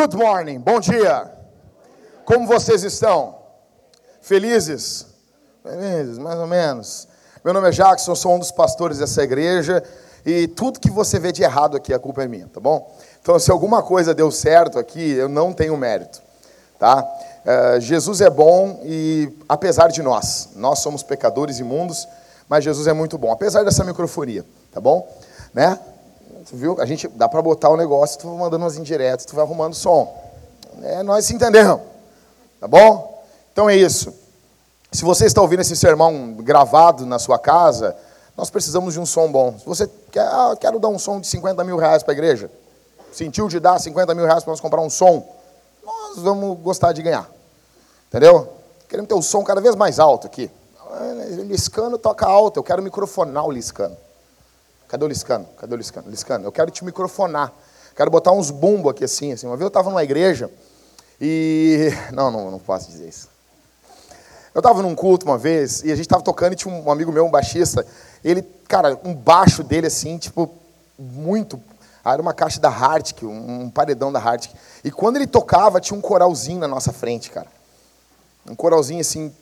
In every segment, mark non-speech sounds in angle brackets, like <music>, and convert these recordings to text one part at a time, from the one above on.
Good morning, bom dia. Como vocês estão? Felizes? Felizes, mais ou menos. Meu nome é Jackson, sou um dos pastores dessa igreja e tudo que você vê de errado aqui, a culpa é minha, tá bom? Então, se alguma coisa deu certo aqui, eu não tenho mérito, tá? Uh, Jesus é bom e apesar de nós, nós somos pecadores imundos, mas Jesus é muito bom, apesar dessa microfonia, tá bom? Né? Tu viu? A gente dá para botar o negócio, tu vai mandando umas indiretas, tu vai arrumando som. É, nós se entendemos. Tá bom? Então é isso. Se você está ouvindo esse sermão gravado na sua casa, nós precisamos de um som bom. Se você quer, ah, quero dar um som de 50 mil reais para a igreja, sentiu de dar 50 mil reais para nós comprar um som, nós vamos gostar de ganhar. Entendeu? Queremos ter o som cada vez mais alto aqui. Liscano toca alto, eu quero microfonar o Liscano. Cadê o Liscano? Cadê o Liscano? Liscano, eu quero te microfonar. Quero botar uns bumbos aqui assim, assim. Uma vez eu estava numa igreja e. <laughs> Não, não, não posso dizer isso. Eu estava num culto uma vez e a gente estava tocando e tinha um amigo meu, um baixista. Ele, cara, um baixo dele assim, tipo, muito. Ah, era uma caixa da Hartic, um paredão da Hartic. E quando ele tocava, tinha um coralzinho na nossa frente, cara. Um coralzinho assim.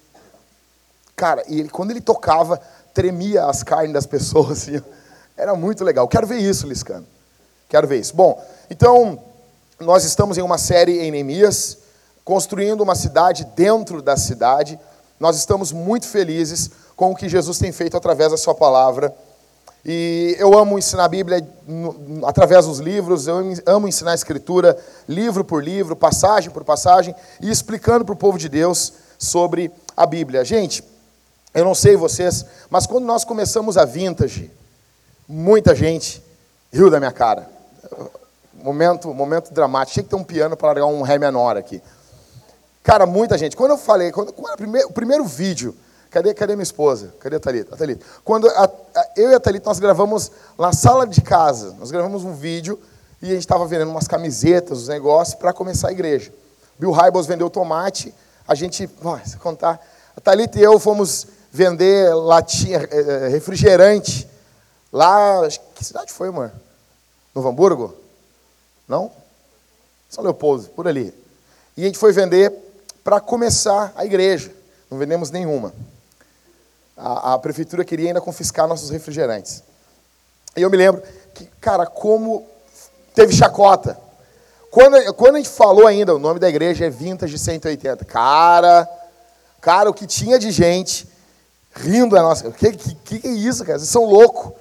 Cara, e ele, quando ele tocava, tremia as carnes das pessoas, <laughs> assim. Era muito legal. Quero ver isso, Liscano. Quero ver isso. Bom, então, nós estamos em uma série em Neemias, construindo uma cidade dentro da cidade. Nós estamos muito felizes com o que Jesus tem feito através da Sua palavra. E eu amo ensinar a Bíblia através dos livros, eu amo ensinar a Escritura, livro por livro, passagem por passagem, e explicando para o povo de Deus sobre a Bíblia. Gente, eu não sei vocês, mas quando nós começamos a Vintage, Muita gente riu da minha cara. Momento, momento dramático. Tinha que ter um piano para largar um ré menor aqui. Cara, muita gente. Quando eu falei, quando, quando primeiro, o primeiro vídeo, cadê, cadê minha esposa? Cadê a Thalita? A Thalita. Quando a, a, eu e a Thalita, nós gravamos na sala de casa, nós gravamos um vídeo e a gente estava vendendo umas camisetas, os negócios, para começar a igreja. Bill Hybels vendeu tomate, a gente, ó, contar, a Thalita e eu fomos vender latinha, eh, eh, refrigerante Lá, que cidade foi, amor? Novo Hamburgo? Não? São Leopoldo, por ali. E a gente foi vender para começar a igreja. Não vendemos nenhuma. A, a, prefeitura queria ainda confiscar nossos refrigerantes. E eu me lembro que, cara, como teve chacota. Quando, quando a gente falou ainda, o nome da igreja é Vintage 180. Cara, cara, o que tinha de gente rindo da nossa. O que, que, que é isso, cara? Vocês são loucos.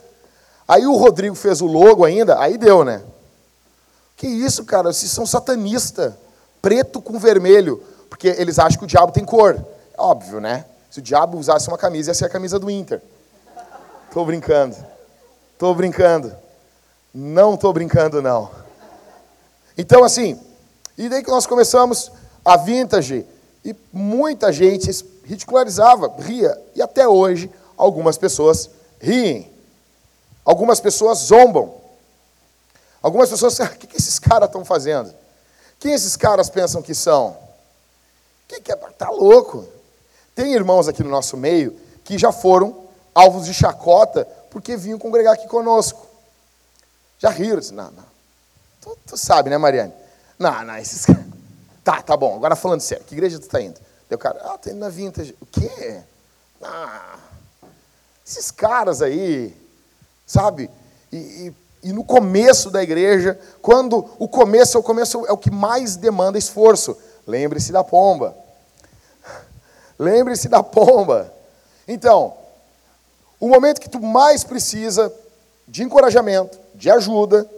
Aí o Rodrigo fez o logo ainda, aí deu, né? Que isso, cara? Vocês são satanistas. Preto com vermelho. Porque eles acham que o diabo tem cor. Óbvio, né? Se o diabo usasse uma camisa, ia ser a camisa do Inter. Tô brincando. Tô brincando. Não tô brincando, não. Então, assim, e daí que nós começamos a vintage, e muita gente ridicularizava, ria, e até hoje algumas pessoas riem. Algumas pessoas zombam. Algumas pessoas, <laughs> o que, esses caras estão fazendo? Quem esses caras pensam que são? Que que é? Tá louco. Tem irmãos aqui no nosso meio que já foram alvos de chacota porque vinham congregar aqui conosco. Já riram, disse, não, não. Tu, tu, sabe, né, Mariane? Não, não, esses caras. <laughs> Tá, tá bom, agora falando sério, que igreja tu tá indo? Deu cara, ah, tô indo na Vintage. O quê? Ah, esses caras aí, sabe? E, e, e, no começo da igreja, quando o começo é o começo é o que mais demanda esforço. Lembre-se da pomba. <laughs> Lembre-se da pomba. Então, o momento que tu mais precisa de encorajamento, de ajuda,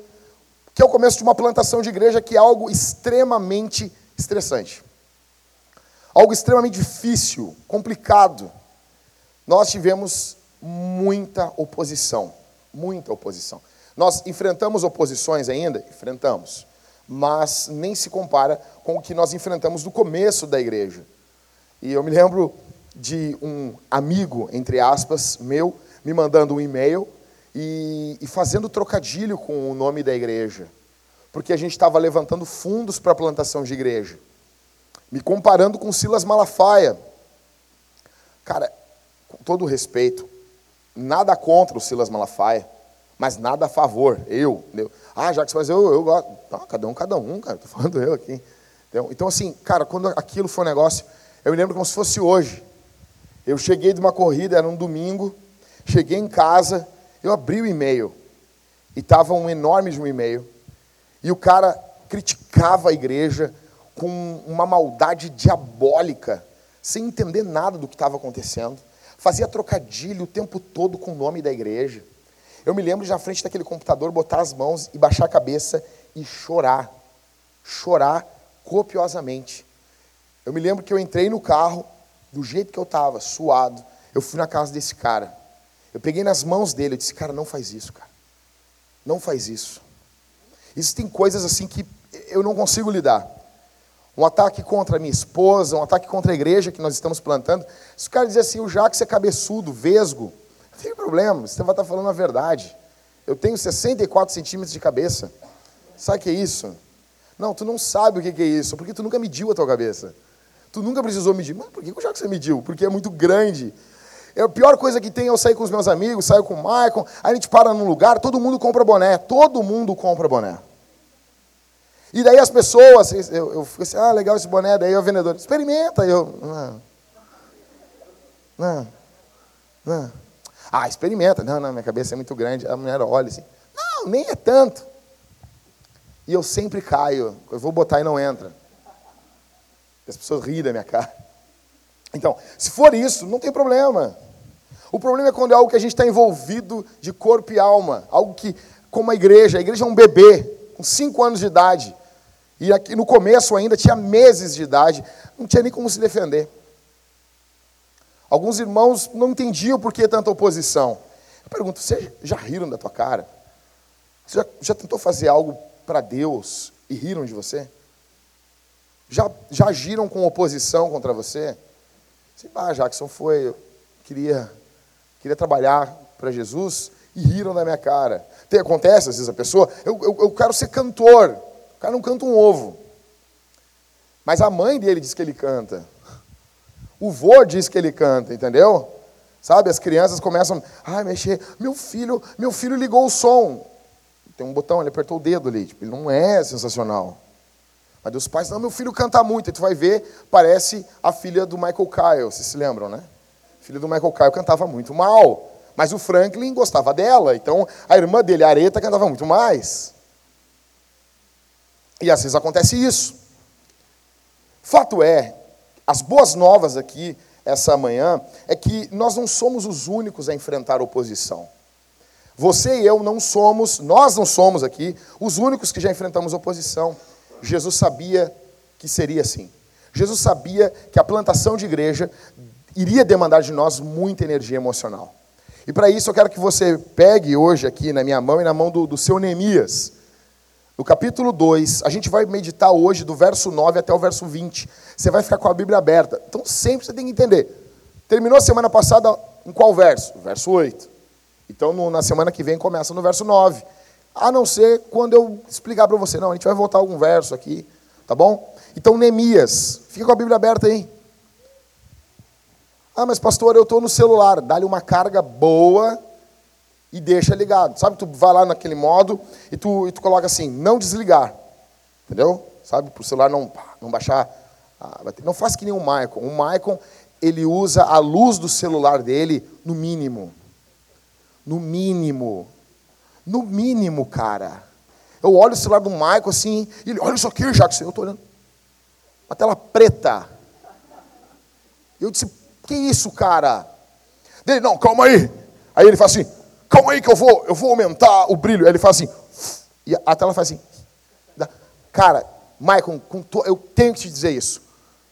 que é o começo de uma plantação de igreja, que é algo extremamente estressante. Algo extremamente difícil, complicado. Nós tivemos muita oposição muita oposição. Nós enfrentamos oposições ainda? Enfrentamos. Mas nem se compara com o que nós enfrentamos no começo da igreja. E eu me lembro de um amigo, entre aspas, meu, me mandando um e-mail e, e fazendo trocadilho com o nome da igreja. Porque a gente estava levantando fundos para a plantação de igreja. Me comparando com Silas Malafaia. Cara, com todo respeito, nada contra o Silas Malafaia, mas nada a favor. Eu, entendeu? Ah, Jacques, mas eu, eu gosto. Não, cada um, cada um, cara. <laughs> Estou falando eu aqui. Então, então, assim, cara, quando aquilo foi um negócio, eu me lembro como se fosse hoje. Eu cheguei de uma corrida, era um domingo, cheguei em casa, eu abri o e-mail, e estava um enorme de um e-mail, e o cara criticava a igreja com uma maldade diabólica, sem entender nada do que estava acontecendo, fazia trocadilho o tempo todo com o nome da igreja. Eu me lembro de na frente daquele computador botar as mãos e baixar a cabeça e chorar. Chorar copiosamente. Eu me lembro que eu entrei no carro, do jeito que eu estava, suado. Eu fui na casa desse cara. Eu peguei nas mãos dele, eu disse, cara, não faz isso, cara. Não faz isso. Existem coisas assim que eu não consigo lidar. Um ataque contra a minha esposa, um ataque contra a igreja que nós estamos plantando. Se o cara dizer assim, o Jacques é cabeçudo, vesgo, não tem problema, você vai estar falando a verdade. Eu tenho 64 centímetros de cabeça. Sabe o que é isso? Não, tu não sabe o que é isso, porque tu nunca mediu a tua cabeça. Tu nunca precisou medir. Mas por que o Jacques mediu? Porque é muito grande. É a pior coisa que tem é eu sair com os meus amigos, saio com o Michael, aí a gente para num lugar, todo mundo compra boné. Todo mundo compra boné. E daí as pessoas, eu, eu fico assim, ah, legal esse boné, daí o vendedor, experimenta. eu, não, não, não. Ah, experimenta. Não, não, minha cabeça é muito grande. A mulher olha assim, não, nem é tanto. E eu sempre caio, eu vou botar e não entra. As pessoas riem da minha cara. Então, se for isso, não tem problema. O problema é quando é algo que a gente está envolvido de corpo e alma. Algo que, como a igreja, a igreja é um bebê, com cinco anos de idade. E aqui no começo ainda tinha meses de idade, não tinha nem como se defender. Alguns irmãos não entendiam por que tanta oposição. Eu pergunto, vocês já riram da tua cara? Você já, já tentou fazer algo para Deus e riram de você? Já, já agiram com oposição contra você? Sim, ah, Jackson foi, eu queria, queria trabalhar para Jesus e riram da minha cara. Tem, acontece às vezes a pessoa, eu, eu, eu quero ser cantor, o cara não canta um ovo. Mas a mãe dele diz que ele canta. O vô diz que ele canta, entendeu? Sabe, as crianças começam, ai, mexer, meu filho, meu filho ligou o som. Tem um botão, ele apertou o dedo ali, tipo, ele não é sensacional. Mas os pais, não, meu filho canta muito, e tu vai ver, parece a filha do Michael Kyle, vocês se lembram, né? A filha do Michael Kyle cantava muito mal, mas o Franklin gostava dela, então a irmã dele, a Areta, cantava muito mais. E às vezes acontece isso. Fato é, as boas novas aqui, essa manhã, é que nós não somos os únicos a enfrentar oposição. Você e eu não somos, nós não somos aqui, os únicos que já enfrentamos oposição. Jesus sabia que seria assim. Jesus sabia que a plantação de igreja iria demandar de nós muita energia emocional. E para isso eu quero que você pegue hoje aqui na minha mão e na mão do, do seu Neemias no capítulo 2, a gente vai meditar hoje do verso 9 até o verso 20. Você vai ficar com a Bíblia aberta. Então sempre você tem que entender. Terminou a semana passada em qual verso? Verso 8. Então no, na semana que vem começa no verso 9. A não ser quando eu explicar para você. Não, a gente vai voltar algum verso aqui. Tá bom? Então Neemias. Fica com a Bíblia aberta aí. Ah, mas pastor, eu estou no celular. Dá-lhe uma carga boa e deixa ligado. Sabe, tu vai lá naquele modo e tu, e tu coloca assim, não desligar. Entendeu? Sabe, para o celular não, não baixar. Não faz que nem o Michael. O Michael, ele usa a luz do celular dele no mínimo. No mínimo. No mínimo, cara. Eu olho o celular do Michael assim, e ele, olha isso aqui, Jackson. Eu estou olhando. Uma tela preta. Eu disse, que isso, cara? Dele, não, calma aí. Aí ele fala assim, calma aí que eu vou, eu vou aumentar o brilho. Aí ele faz assim, e a tela faz assim. Cara, Michael, eu tenho que te dizer isso.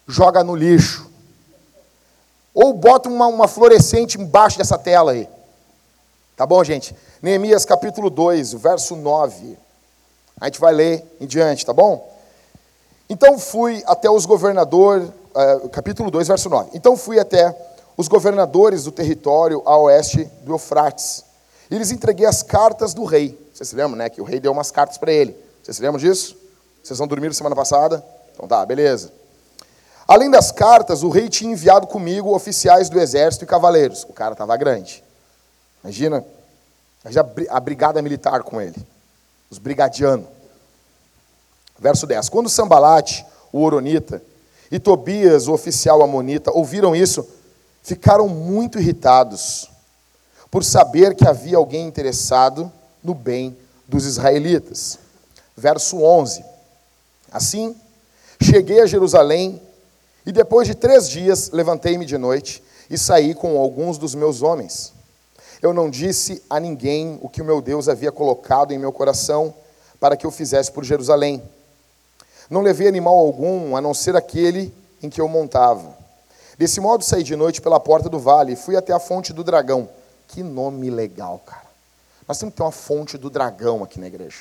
Joga no lixo. Ou bota uma, uma fluorescente embaixo dessa tela aí. Tá bom, gente? Neemias capítulo 2, verso 9. A gente vai ler em diante, tá bom? Então fui até os governadores, uh, capítulo 2, verso 9. Então fui até os governadores do território a oeste do Eufrates e lhes entreguei as cartas do rei. Vocês se lembram, né? Que o rei deu umas cartas para ele. Vocês se lembram disso? Vocês não dormiram semana passada? Então tá, beleza. Além das cartas, o rei tinha enviado comigo oficiais do exército e cavaleiros. O cara estava grande. Imagina. a brigada militar com ele, os brigadianos. Verso 10: Quando Sambalate, o Oronita, e Tobias, o oficial amonita, ouviram isso, ficaram muito irritados por saber que havia alguém interessado no bem dos israelitas. Verso 11: Assim, cheguei a Jerusalém e depois de três dias levantei-me de noite e saí com alguns dos meus homens. Eu não disse a ninguém o que o meu Deus havia colocado em meu coração para que eu fizesse por Jerusalém. Não levei animal algum, a não ser aquele em que eu montava. Desse modo saí de noite pela porta do vale e fui até a fonte do dragão. Que nome legal, cara. Nós temos que ter uma fonte do dragão aqui na igreja.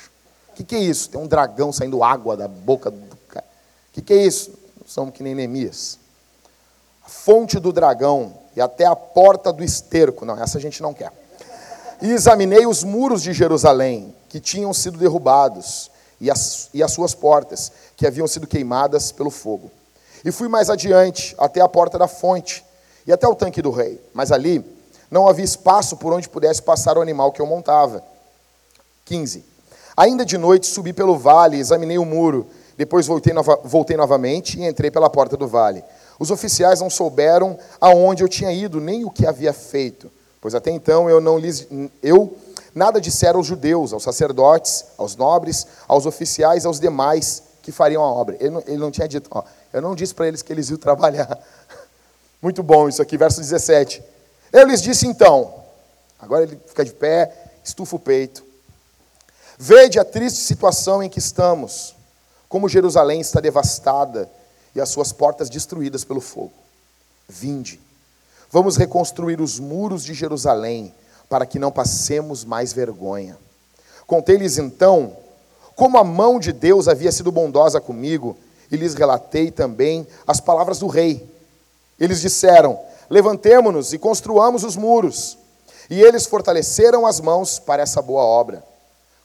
O que, que, é isso? Tem um dragão saindo água da boca do cara. O que, que, é isso? Somos que nem Neemias. A fonte do dragão e até a porta do esterco. Não, essa a gente não quer. E examinei os muros de Jerusalém, que tinham sido derrubados, e as, e as suas portas, que haviam sido queimadas pelo fogo. E fui mais adiante, até a porta da fonte, e até o tanque do rei. Mas ali não havia espaço por onde pudesse passar o animal que eu montava. 15. Ainda de noite subi pelo vale, examinei o muro, depois voltei, nova, voltei novamente e entrei pela porta do vale. Os oficiais não souberam aonde eu tinha ido, nem o que havia feito, pois até então eu não lhes eu nada disseram aos judeus, aos sacerdotes, aos nobres, aos oficiais, aos demais que fariam a obra. Ele não, ele não tinha dito, ó, eu não disse para eles que eles iam trabalhar. <laughs> Muito bom isso aqui, verso 17. Eu lhes disse então, agora ele fica de pé, estufa o peito. Vede a triste situação em que estamos, como Jerusalém está devastada e as suas portas destruídas pelo fogo. Vinde, vamos reconstruir os muros de Jerusalém, para que não passemos mais vergonha. Contei-lhes então como a mão de Deus havia sido bondosa comigo, e lhes relatei também as palavras do rei. Eles disseram: Levantemo-nos e construamos os muros. E eles fortaleceram as mãos para essa boa obra.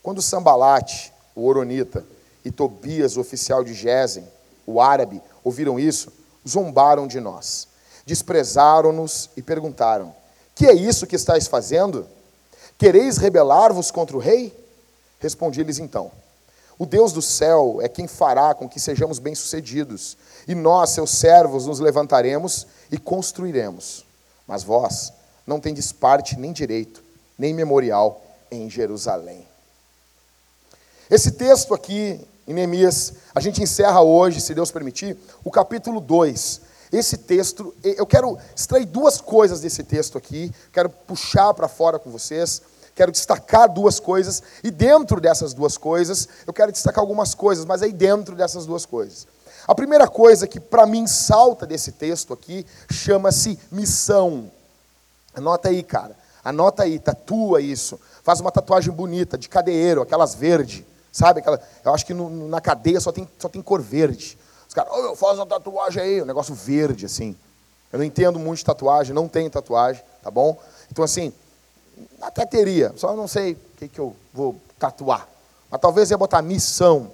Quando Sambalate, o Oronita, e Tobias, o oficial de Gesem, o árabe, ouviram isso, zombaram de nós. Desprezaram-nos e perguntaram: Que é isso que estáis fazendo? Quereis rebelar-vos contra o rei? Respondi-lhes então: O Deus do céu é quem fará com que sejamos bem-sucedidos, e nós, seus servos, nos levantaremos e construiremos. Mas vós não tendes parte nem direito, nem memorial em Jerusalém. Esse texto aqui, em Neemias, a gente encerra hoje, se Deus permitir, o capítulo 2. Esse texto, eu quero extrair duas coisas desse texto aqui, quero puxar para fora com vocês, quero destacar duas coisas, e dentro dessas duas coisas, eu quero destacar algumas coisas, mas aí dentro dessas duas coisas. A primeira coisa que para mim salta desse texto aqui chama-se missão. Anota aí, cara. Anota aí, tatua isso. Faz uma tatuagem bonita, de cadeiro, aquelas verde. Sabe? Aquela, eu acho que no, na cadeia só tem, só tem cor verde. Os caras, oh, faz uma tatuagem aí, um negócio verde, assim. Eu não entendo muito de tatuagem, não tenho tatuagem, tá bom? Então, assim, até teria, só não sei o que, que eu vou tatuar. Mas talvez ia botar missão.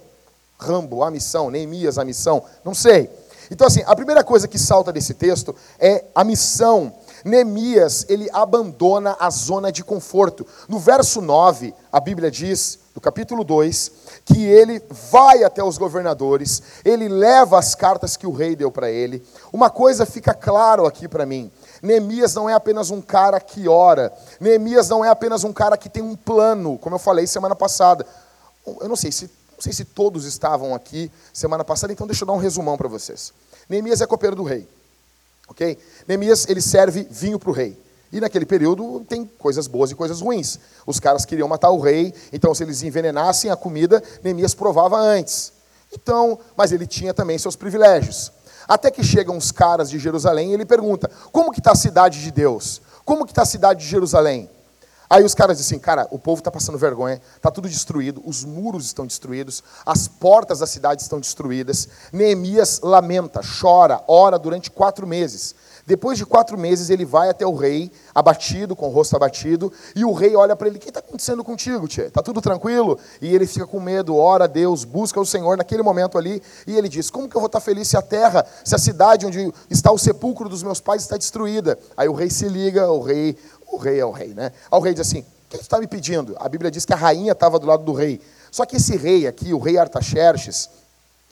Rambo, a missão, Neemias, a missão, não sei. Então, assim, a primeira coisa que salta desse texto é a missão. Neemias, ele abandona a zona de conforto. No verso 9, a Bíblia diz, do capítulo 2, que ele vai até os governadores, ele leva as cartas que o rei deu para ele. Uma coisa fica claro aqui para mim: Neemias não é apenas um cara que ora, Neemias não é apenas um cara que tem um plano, como eu falei semana passada. Eu não sei se não sei se todos estavam aqui semana passada, então deixa eu dar um resumão para vocês. Neemias é copeiro do rei. Ok? Neemias, ele serve vinho para o rei. E naquele período tem coisas boas e coisas ruins. Os caras queriam matar o rei, então se eles envenenassem a comida, Neemias provava antes. Então, mas ele tinha também seus privilégios. Até que chegam os caras de Jerusalém e ele pergunta: "Como que está a cidade de Deus? Como que está a cidade de Jerusalém?" Aí os caras dizem assim, cara, o povo está passando vergonha, está tudo destruído, os muros estão destruídos, as portas da cidade estão destruídas. Neemias lamenta, chora, ora durante quatro meses. Depois de quatro meses, ele vai até o rei, abatido, com o rosto abatido, e o rei olha para ele: O que está acontecendo contigo, tia? Está tudo tranquilo? E ele fica com medo, ora a Deus, busca o Senhor naquele momento ali, e ele diz: Como que eu vou estar tá feliz se a terra, se a cidade onde está o sepulcro dos meus pais está destruída? Aí o rei se liga, o rei o rei é o rei, né? O rei diz assim: que você está me pedindo? A Bíblia diz que a rainha estava do lado do rei. Só que esse rei aqui, o rei Artaxerxes,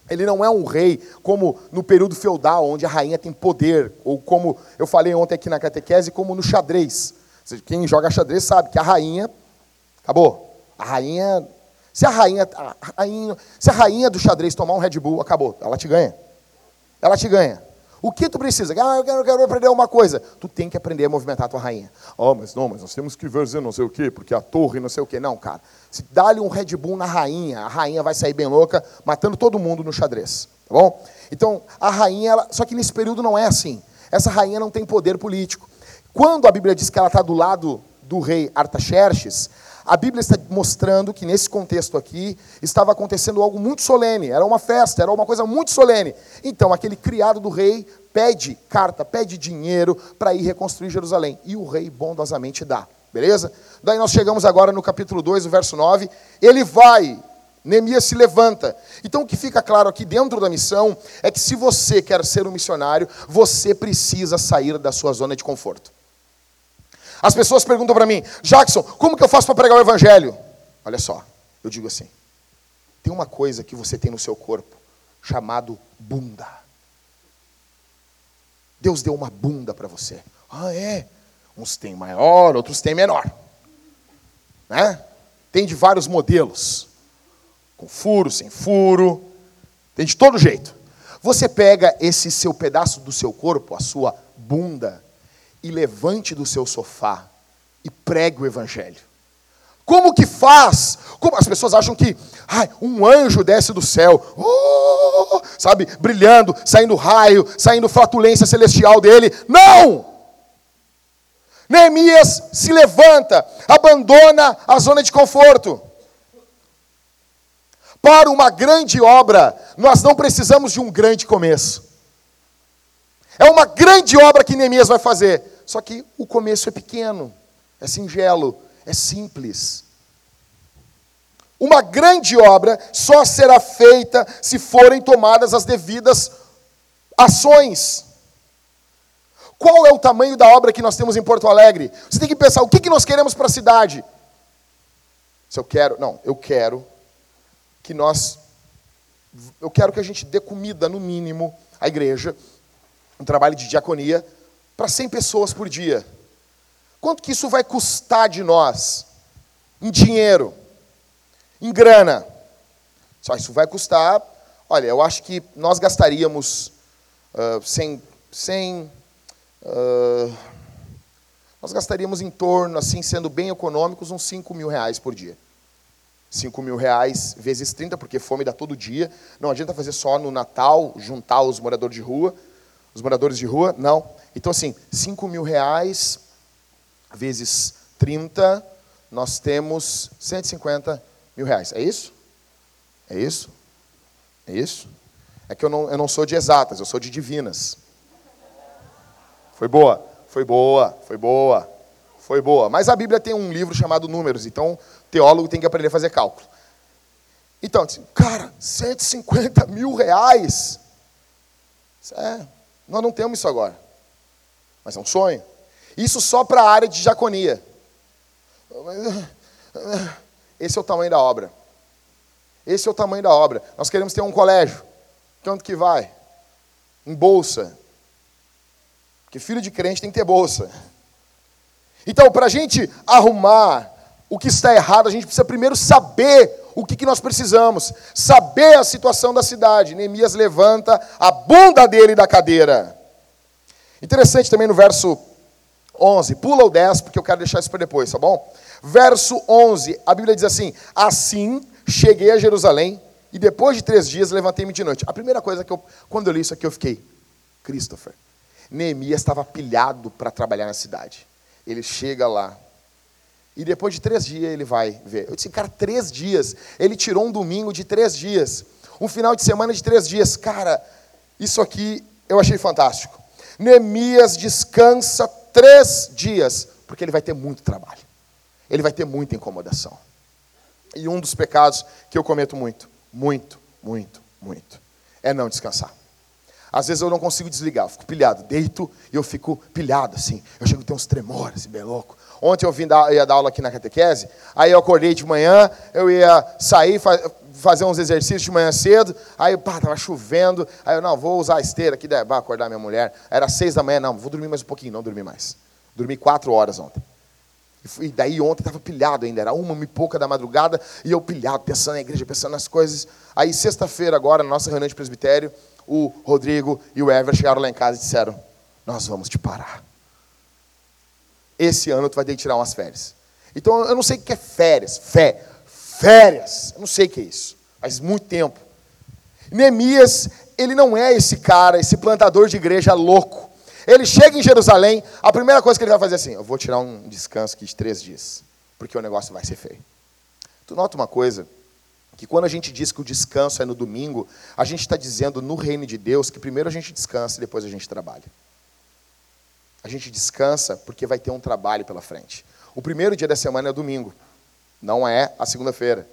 ele não é um rei como no período feudal, onde a rainha tem poder, ou como eu falei ontem aqui na catequese, como no xadrez. Quem joga xadrez sabe que a rainha acabou. A rainha, se a rainha, a rainha, se a rainha do xadrez tomar um Red Bull, acabou, ela te ganha. Ela te ganha. O que tu precisa? Ah, eu quero, eu quero aprender uma coisa. Tu tem que aprender a movimentar a tua rainha. Oh, mas não, mas nós temos que ver não sei o quê, porque a torre não sei o quê. Não, cara. Se dá-lhe um Red Bull na rainha, a rainha vai sair bem louca, matando todo mundo no xadrez. Tá bom? Então, a rainha, ela... só que nesse período não é assim. Essa rainha não tem poder político. Quando a Bíblia diz que ela está do lado do rei Artaxerxes, a Bíblia está mostrando que nesse contexto aqui estava acontecendo algo muito solene, era uma festa, era uma coisa muito solene. Então, aquele criado do rei pede carta, pede dinheiro para ir reconstruir Jerusalém. E o rei bondosamente dá. Beleza? Daí nós chegamos agora no capítulo 2, o verso 9. Ele vai, Neemias se levanta. Então o que fica claro aqui dentro da missão é que se você quer ser um missionário, você precisa sair da sua zona de conforto. As pessoas perguntam para mim, Jackson, como que eu faço para pregar o evangelho? Olha só, eu digo assim: tem uma coisa que você tem no seu corpo chamado bunda. Deus deu uma bunda para você. Ah, é? Uns têm maior, outros têm menor. Né? Tem de vários modelos. Com furo, sem furo. Tem de todo jeito. Você pega esse seu pedaço do seu corpo, a sua bunda, e levante do seu sofá e pregue o evangelho. Como que faz? Como as pessoas acham que ai, um anjo desce do céu, oh, sabe, brilhando, saindo raio, saindo flatulência celestial dele. Não! Neemias se levanta, abandona a zona de conforto. Para uma grande obra, nós não precisamos de um grande começo. É uma grande obra que Neemias vai fazer. Só que o começo é pequeno, é singelo, é simples. Uma grande obra só será feita se forem tomadas as devidas ações. Qual é o tamanho da obra que nós temos em Porto Alegre? Você tem que pensar, o que, que nós queremos para a cidade? Se eu quero, não, eu quero que nós, eu quero que a gente dê comida, no mínimo, à igreja, um trabalho de diaconia, para 100 pessoas por dia. Quanto que isso vai custar de nós? Em dinheiro, em grana. Só isso vai custar. Olha, eu acho que nós gastaríamos uh, sem, sem uh, nós gastaríamos em torno, assim, sendo bem econômicos, uns 5 mil reais por dia. 5 mil reais vezes 30, porque fome dá todo dia. Não adianta fazer só no Natal, juntar os moradores de rua. Os moradores de rua, não. Então, assim, 5 mil reais vezes 30, nós temos 150 mil reais. É isso? É isso? É isso? É que eu não, eu não sou de exatas, eu sou de divinas. Foi boa, foi boa, foi boa, foi boa. Mas a Bíblia tem um livro chamado Números, então teólogo tem que aprender a fazer cálculo. Então, assim, cara, 150 mil reais. É, nós não temos isso agora mas é um sonho. Isso só para a área de diaconia. Esse é o tamanho da obra. Esse é o tamanho da obra. Nós queremos ter um colégio. Quanto que vai? Em bolsa. Porque filho de crente tem que ter bolsa. Então, para a gente arrumar o que está errado, a gente precisa primeiro saber o que, que nós precisamos. Saber a situação da cidade. Neemias levanta a bunda dele da cadeira. Interessante também no verso 11, pula o 10, porque eu quero deixar isso para depois, tá bom? Verso 11, a Bíblia diz assim: Assim cheguei a Jerusalém e depois de três dias levantei-me de noite. A primeira coisa que eu, quando eu li isso aqui, eu fiquei, Christopher, Neemias estava pilhado para trabalhar na cidade. Ele chega lá, e depois de três dias ele vai ver. Eu disse, cara, três dias. Ele tirou um domingo de três dias. Um final de semana de três dias. Cara, isso aqui eu achei fantástico. Neemias descansa três dias, porque ele vai ter muito trabalho. Ele vai ter muita incomodação. E um dos pecados que eu cometo muito, muito, muito, muito, é não descansar. Às vezes eu não consigo desligar, eu fico pilhado. Deito e eu fico pilhado, assim. Eu chego a ter uns tremores, bem louco. Ontem eu vim dar, ia dar aula aqui na catequese, aí eu acordei de manhã, eu ia sair, fazer uns exercícios de manhã cedo, aí pá, tava chovendo, aí eu, não, vou usar a esteira aqui, vai acordar minha mulher. Era seis da manhã, não, vou dormir mais um pouquinho, não dormi mais. Dormi quatro horas ontem. E daí ontem estava pilhado ainda, era uma e pouca da madrugada, e eu pilhado, pensando na igreja, pensando nas coisas. Aí sexta-feira agora, na nossa reunião de presbitério, o Rodrigo e o Ever chegaram lá em casa e disseram: Nós vamos te parar. Esse ano tu vai ter que tirar umas férias. Então eu não sei o que é férias. Fé. Férias. Eu não sei o que é isso. Faz muito tempo. Neemias, ele não é esse cara, esse plantador de igreja louco. Ele chega em Jerusalém, a primeira coisa que ele vai fazer é assim: eu vou tirar um descanso aqui de três dias, porque o negócio vai ser feio. Tu nota uma coisa? que quando a gente diz que o descanso é no domingo, a gente está dizendo no reino de Deus que primeiro a gente descansa e depois a gente trabalha. A gente descansa porque vai ter um trabalho pela frente. O primeiro dia da semana é domingo, não é a segunda-feira.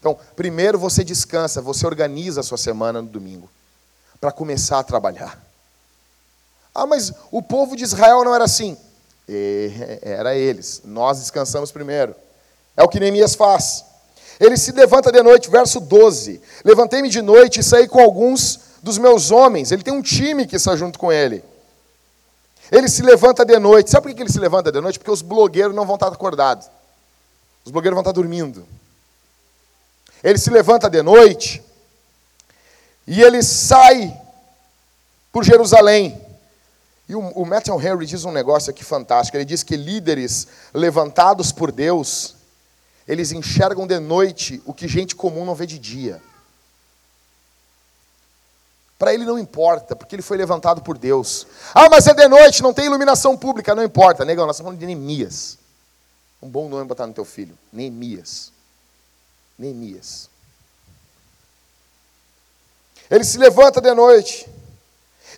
Então, primeiro você descansa, você organiza a sua semana no domingo, para começar a trabalhar. Ah, mas o povo de Israel não era assim. Era eles. Nós descansamos primeiro. É o que Neemias faz. Ele se levanta de noite, verso 12. Levantei-me de noite e saí com alguns dos meus homens. Ele tem um time que está junto com ele. Ele se levanta de noite. Sabe por que ele se levanta de noite? Porque os blogueiros não vão estar acordados. Os blogueiros vão estar dormindo. Ele se levanta de noite e ele sai por Jerusalém. E o, o Matthew Henry diz um negócio aqui fantástico. Ele diz que líderes levantados por Deus eles enxergam de noite o que gente comum não vê de dia. Para ele não importa, porque ele foi levantado por Deus. Ah, mas é de noite, não tem iluminação pública. Não importa, negão, nós estamos falando de Neemias. Um bom nome botar no teu filho. Neemias. Neemias. Ele se levanta de noite.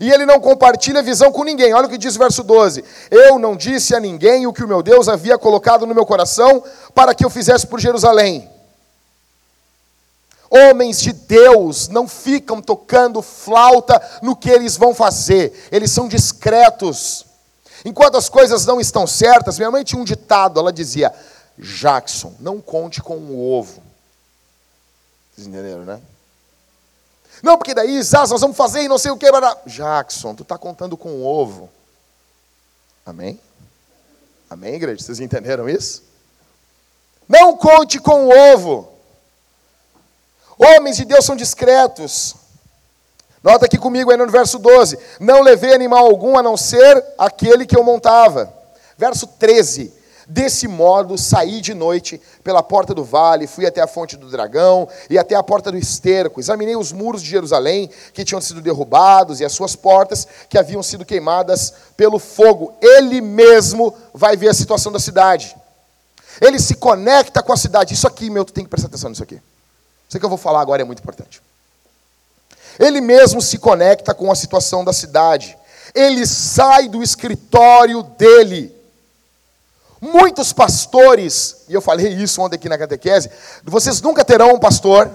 E ele não compartilha visão com ninguém. Olha o que diz o verso 12: Eu não disse a ninguém o que o meu Deus havia colocado no meu coração para que eu fizesse por Jerusalém. Homens de Deus não ficam tocando flauta no que eles vão fazer, eles são discretos. Enquanto as coisas não estão certas, minha mãe tinha um ditado, ela dizia: Jackson, não conte com o ovo. Vocês entenderam, né? Não, porque daí, Zaz, nós vamos fazer e não sei o que. Jackson, tu está contando com o ovo. Amém? Amém, igreja? Vocês entenderam isso? Não conte com o ovo. Homens de Deus são discretos. Nota aqui comigo aí no verso 12: Não levei animal algum a não ser aquele que eu montava. Verso 13: Desse modo, saí de noite pela porta do vale, fui até a fonte do dragão e até a porta do esterco. Examinei os muros de Jerusalém que tinham sido derrubados e as suas portas que haviam sido queimadas pelo fogo. Ele mesmo vai ver a situação da cidade. Ele se conecta com a cidade. Isso aqui, meu, tu tem que prestar atenção nisso aqui. Isso que eu vou falar agora é muito importante. Ele mesmo se conecta com a situação da cidade. Ele sai do escritório dele Muitos pastores, e eu falei isso ontem aqui na catequese, vocês nunca terão um pastor,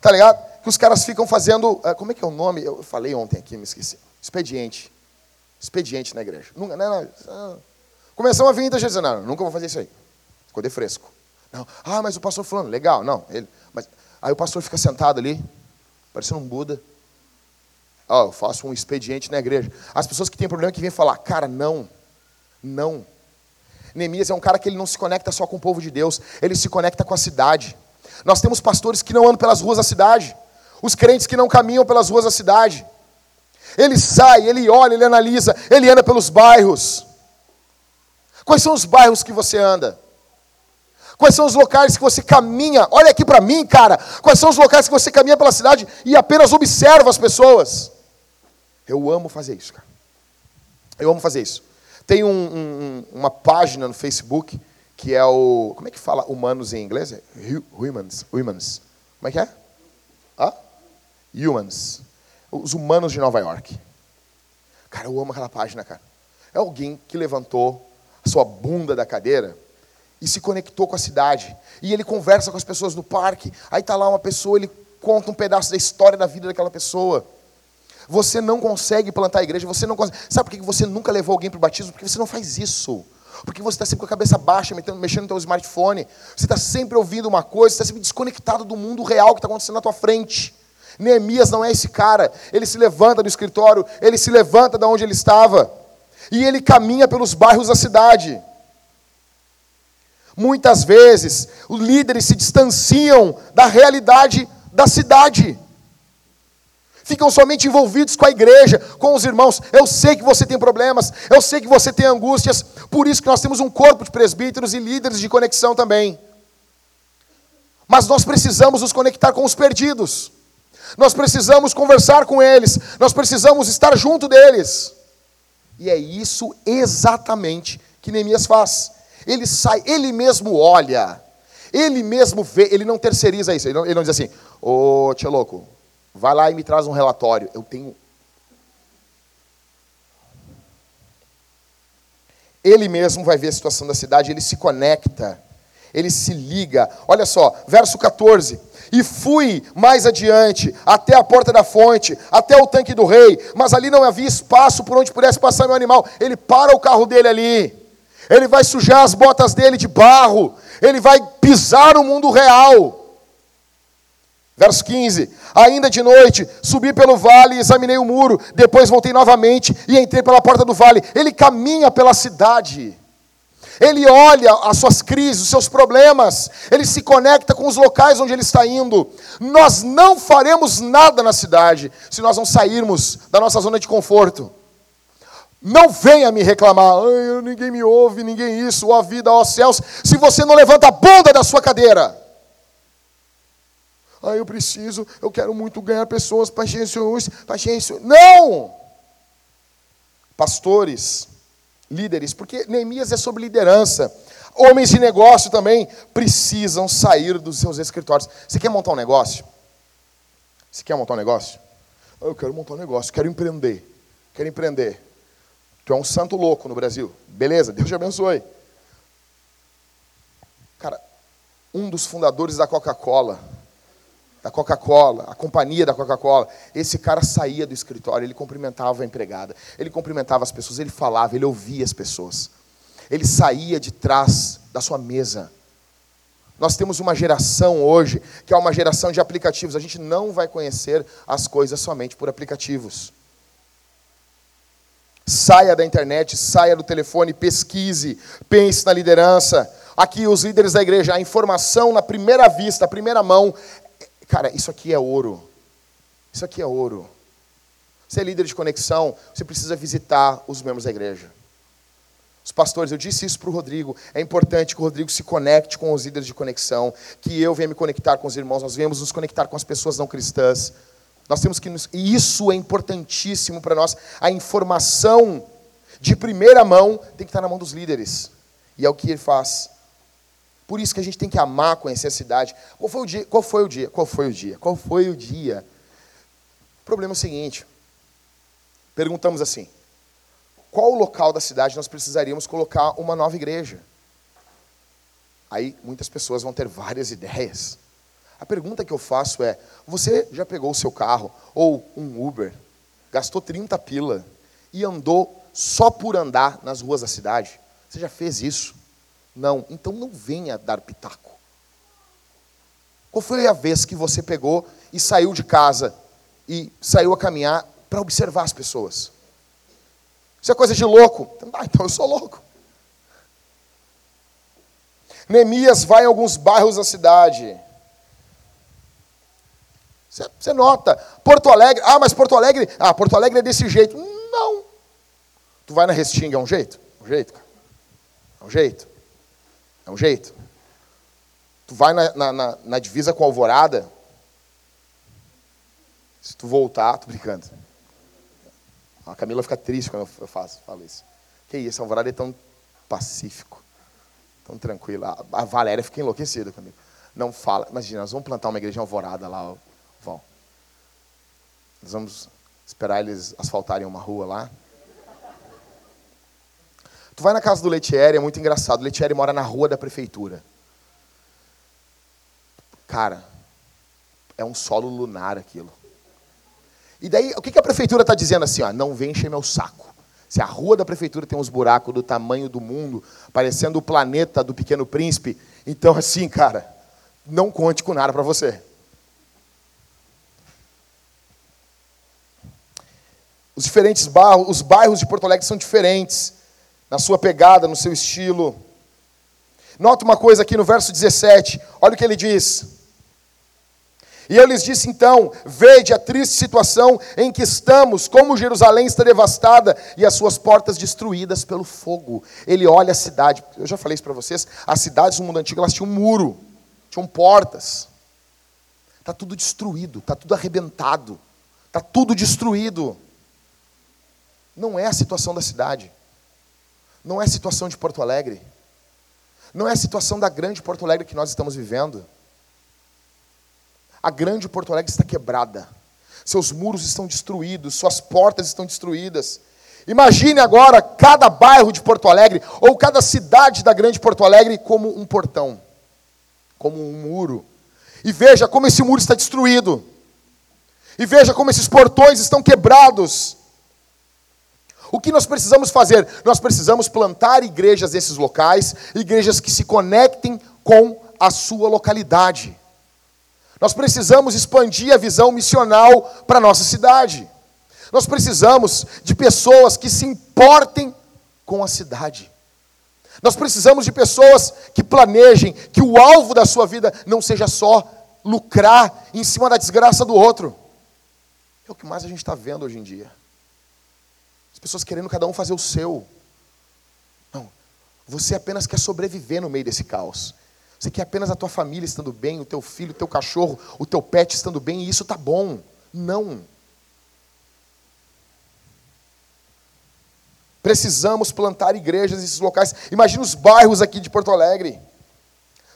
tá ligado? Que os caras ficam fazendo, ah, como é que é o nome? Eu falei ontem aqui, me esqueci. Expediente. Expediente na igreja. Nunca, não, não, não. Começamos a vir gente dizendo, não, nunca vou fazer isso aí. Ficou de fresco. Não. Ah, mas o pastor falando, legal, não. Ele, mas, aí o pastor fica sentado ali, parecendo um Buda. Oh, eu faço um expediente na igreja. As pessoas que têm problema que vêm falar, cara, não, não. Neemias é um cara que ele não se conecta só com o povo de Deus, ele se conecta com a cidade. Nós temos pastores que não andam pelas ruas da cidade, os crentes que não caminham pelas ruas da cidade. Ele sai, ele olha, ele analisa, ele anda pelos bairros. Quais são os bairros que você anda? Quais são os locais que você caminha? Olha aqui para mim, cara. Quais são os locais que você caminha pela cidade e apenas observa as pessoas? Eu amo fazer isso, cara. Eu amo fazer isso. Tem um, um, uma página no Facebook que é o. Como é que fala humanos em inglês? Humans. Humans. Como é que é? Humans. Os humanos de Nova York. Cara, eu amo aquela página, cara. É alguém que levantou a sua bunda da cadeira e se conectou com a cidade. E ele conversa com as pessoas no parque. Aí tá lá uma pessoa, ele conta um pedaço da história da vida daquela pessoa. Você não consegue plantar a igreja, você não consegue. Sabe por que você nunca levou alguém para o batismo? Porque você não faz isso. Porque você está sempre com a cabeça baixa, mexendo no seu smartphone. Você está sempre ouvindo uma coisa, você está sempre desconectado do mundo real que está acontecendo na tua frente. Neemias não é esse cara. Ele se levanta do escritório, ele se levanta da onde ele estava. E ele caminha pelos bairros da cidade. Muitas vezes, os líderes se distanciam da realidade da cidade ficam somente envolvidos com a igreja, com os irmãos. Eu sei que você tem problemas, eu sei que você tem angústias, por isso que nós temos um corpo de presbíteros e líderes de conexão também. Mas nós precisamos nos conectar com os perdidos. Nós precisamos conversar com eles, nós precisamos estar junto deles. E é isso exatamente que Neemias faz. Ele sai, ele mesmo olha, ele mesmo vê, ele não terceiriza isso, ele não, ele não diz assim, ô tia louco, Vai lá e me traz um relatório. Eu tenho. Ele mesmo vai ver a situação da cidade, ele se conecta, ele se liga. Olha só, verso 14. E fui mais adiante, até a porta da fonte, até o tanque do rei, mas ali não havia espaço por onde pudesse passar meu animal. Ele para o carro dele ali, ele vai sujar as botas dele de barro, ele vai pisar no mundo real. Verso 15: Ainda de noite, subi pelo vale e examinei o muro, depois voltei novamente e entrei pela porta do vale. Ele caminha pela cidade, ele olha as suas crises, os seus problemas, ele se conecta com os locais onde ele está indo. Nós não faremos nada na cidade se nós não sairmos da nossa zona de conforto. Não venha me reclamar, ninguém me ouve, ninguém isso, ó vida, ó céus, se você não levanta a bunda da sua cadeira. Ah, eu preciso, eu quero muito ganhar pessoas para Jesus, para Jesus. Não! Pastores, líderes, porque Neemias é sobre liderança. Homens de negócio também precisam sair dos seus escritórios. Você quer montar um negócio? Você quer montar um negócio? Ah, eu quero montar um negócio, quero empreender. Quero empreender. Tu é um santo louco no Brasil. Beleza, Deus te abençoe. Cara, um dos fundadores da Coca-Cola, da Coca-Cola, a companhia da Coca-Cola. Esse cara saía do escritório, ele cumprimentava a empregada, ele cumprimentava as pessoas, ele falava, ele ouvia as pessoas. Ele saía de trás da sua mesa. Nós temos uma geração hoje que é uma geração de aplicativos. A gente não vai conhecer as coisas somente por aplicativos. Saia da internet, saia do telefone, pesquise, pense na liderança. Aqui, os líderes da igreja, a informação na primeira vista, a primeira mão, Cara, isso aqui é ouro. Isso aqui é ouro. Você é líder de conexão, você precisa visitar os membros da igreja. Os pastores, eu disse isso para o Rodrigo. É importante que o Rodrigo se conecte com os líderes de conexão, que eu venha me conectar com os irmãos, nós venhamos nos conectar com as pessoas não cristãs. Nós temos que nos... E isso é importantíssimo para nós. A informação de primeira mão tem que estar na mão dos líderes. E é o que ele faz. Por isso que a gente tem que amar, conhecer a cidade. Qual foi o dia? Qual foi o dia? Qual foi o dia? Qual foi o dia? O problema é o seguinte. Perguntamos assim: qual local da cidade nós precisaríamos colocar uma nova igreja? Aí muitas pessoas vão ter várias <laughs> ideias. A pergunta que eu faço é: você já pegou o seu carro ou um Uber, gastou 30 pila e andou só por andar nas ruas da cidade? Você já fez isso? Não, então não venha dar pitaco. Qual foi a vez que você pegou e saiu de casa e saiu a caminhar para observar as pessoas? Isso é coisa de louco. Ah, então eu sou louco. Neemias vai em alguns bairros da cidade. Você, nota, Porto Alegre, ah, mas Porto Alegre, ah, Porto Alegre é desse jeito. Não. Tu vai na Restinga, é um jeito? É um jeito, cara. É um jeito. É um jeito. Tu vai na, na, na, na divisa com a alvorada. Se tu voltar, tô brincando. A Camila fica triste quando eu faço, falo isso. Que isso, a alvorada é tão pacífico, tão tranquila. A Valéria fica enlouquecida comigo. Não fala. Imagina, nós vamos plantar uma igreja alvorada lá. Nós vamos esperar eles asfaltarem uma rua lá. Tu vai na casa do Letieri, é muito engraçado. O Letieri mora na rua da prefeitura. Cara, é um solo lunar aquilo. E daí, o que a prefeitura está dizendo assim? Ó, não vem encher meu saco. Se a rua da prefeitura tem uns buracos do tamanho do mundo, parecendo o planeta do Pequeno Príncipe, então assim, cara, não conte com nada para você. Os diferentes bairros, os bairros de Porto Alegre são diferentes na sua pegada, no seu estilo. Nota uma coisa aqui no verso 17, olha o que ele diz. E eu lhes disse então: Vede a triste situação em que estamos, como Jerusalém está devastada e as suas portas destruídas pelo fogo. Ele olha a cidade. Eu já falei isso para vocês. As cidades no mundo antigo elas tinham um muro, tinham portas. Está tudo destruído, está tudo arrebentado, está tudo destruído. Não é a situação da cidade, não é a situação de Porto Alegre, não é a situação da grande Porto Alegre que nós estamos vivendo. A grande Porto Alegre está quebrada. Seus muros estão destruídos, suas portas estão destruídas. Imagine agora cada bairro de Porto Alegre, ou cada cidade da grande Porto Alegre, como um portão, como um muro. E veja como esse muro está destruído. E veja como esses portões estão quebrados. O que nós precisamos fazer? Nós precisamos plantar igrejas nesses locais, igrejas que se conectem com a sua localidade. Nós precisamos expandir a visão missional para a nossa cidade. Nós precisamos de pessoas que se importem com a cidade. Nós precisamos de pessoas que planejem que o alvo da sua vida não seja só lucrar em cima da desgraça do outro. É o que mais a gente está vendo hoje em dia. As pessoas querendo cada um fazer o seu. Não. Você apenas quer sobreviver no meio desse caos. Você quer apenas a tua família estando bem, o teu filho, o teu cachorro, o teu pet estando bem, e isso está bom. Não. Precisamos plantar igrejas nesses locais. Imagina os bairros aqui de Porto Alegre.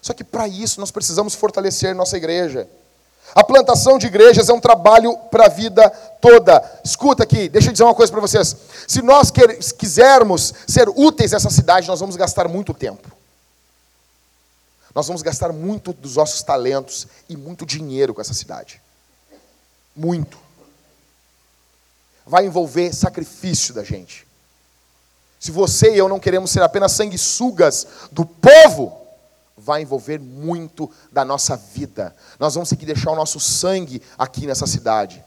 Só que para isso nós precisamos fortalecer nossa igreja. A plantação de igrejas é um trabalho para a vida toda. Escuta aqui, deixa eu dizer uma coisa para vocês. Se nós quisermos ser úteis a essa cidade, nós vamos gastar muito tempo. Nós vamos gastar muito dos nossos talentos e muito dinheiro com essa cidade. Muito. Vai envolver sacrifício da gente. Se você e eu não queremos ser apenas sanguessugas do povo, vai envolver muito da nossa vida. Nós vamos ter que deixar o nosso sangue aqui nessa cidade.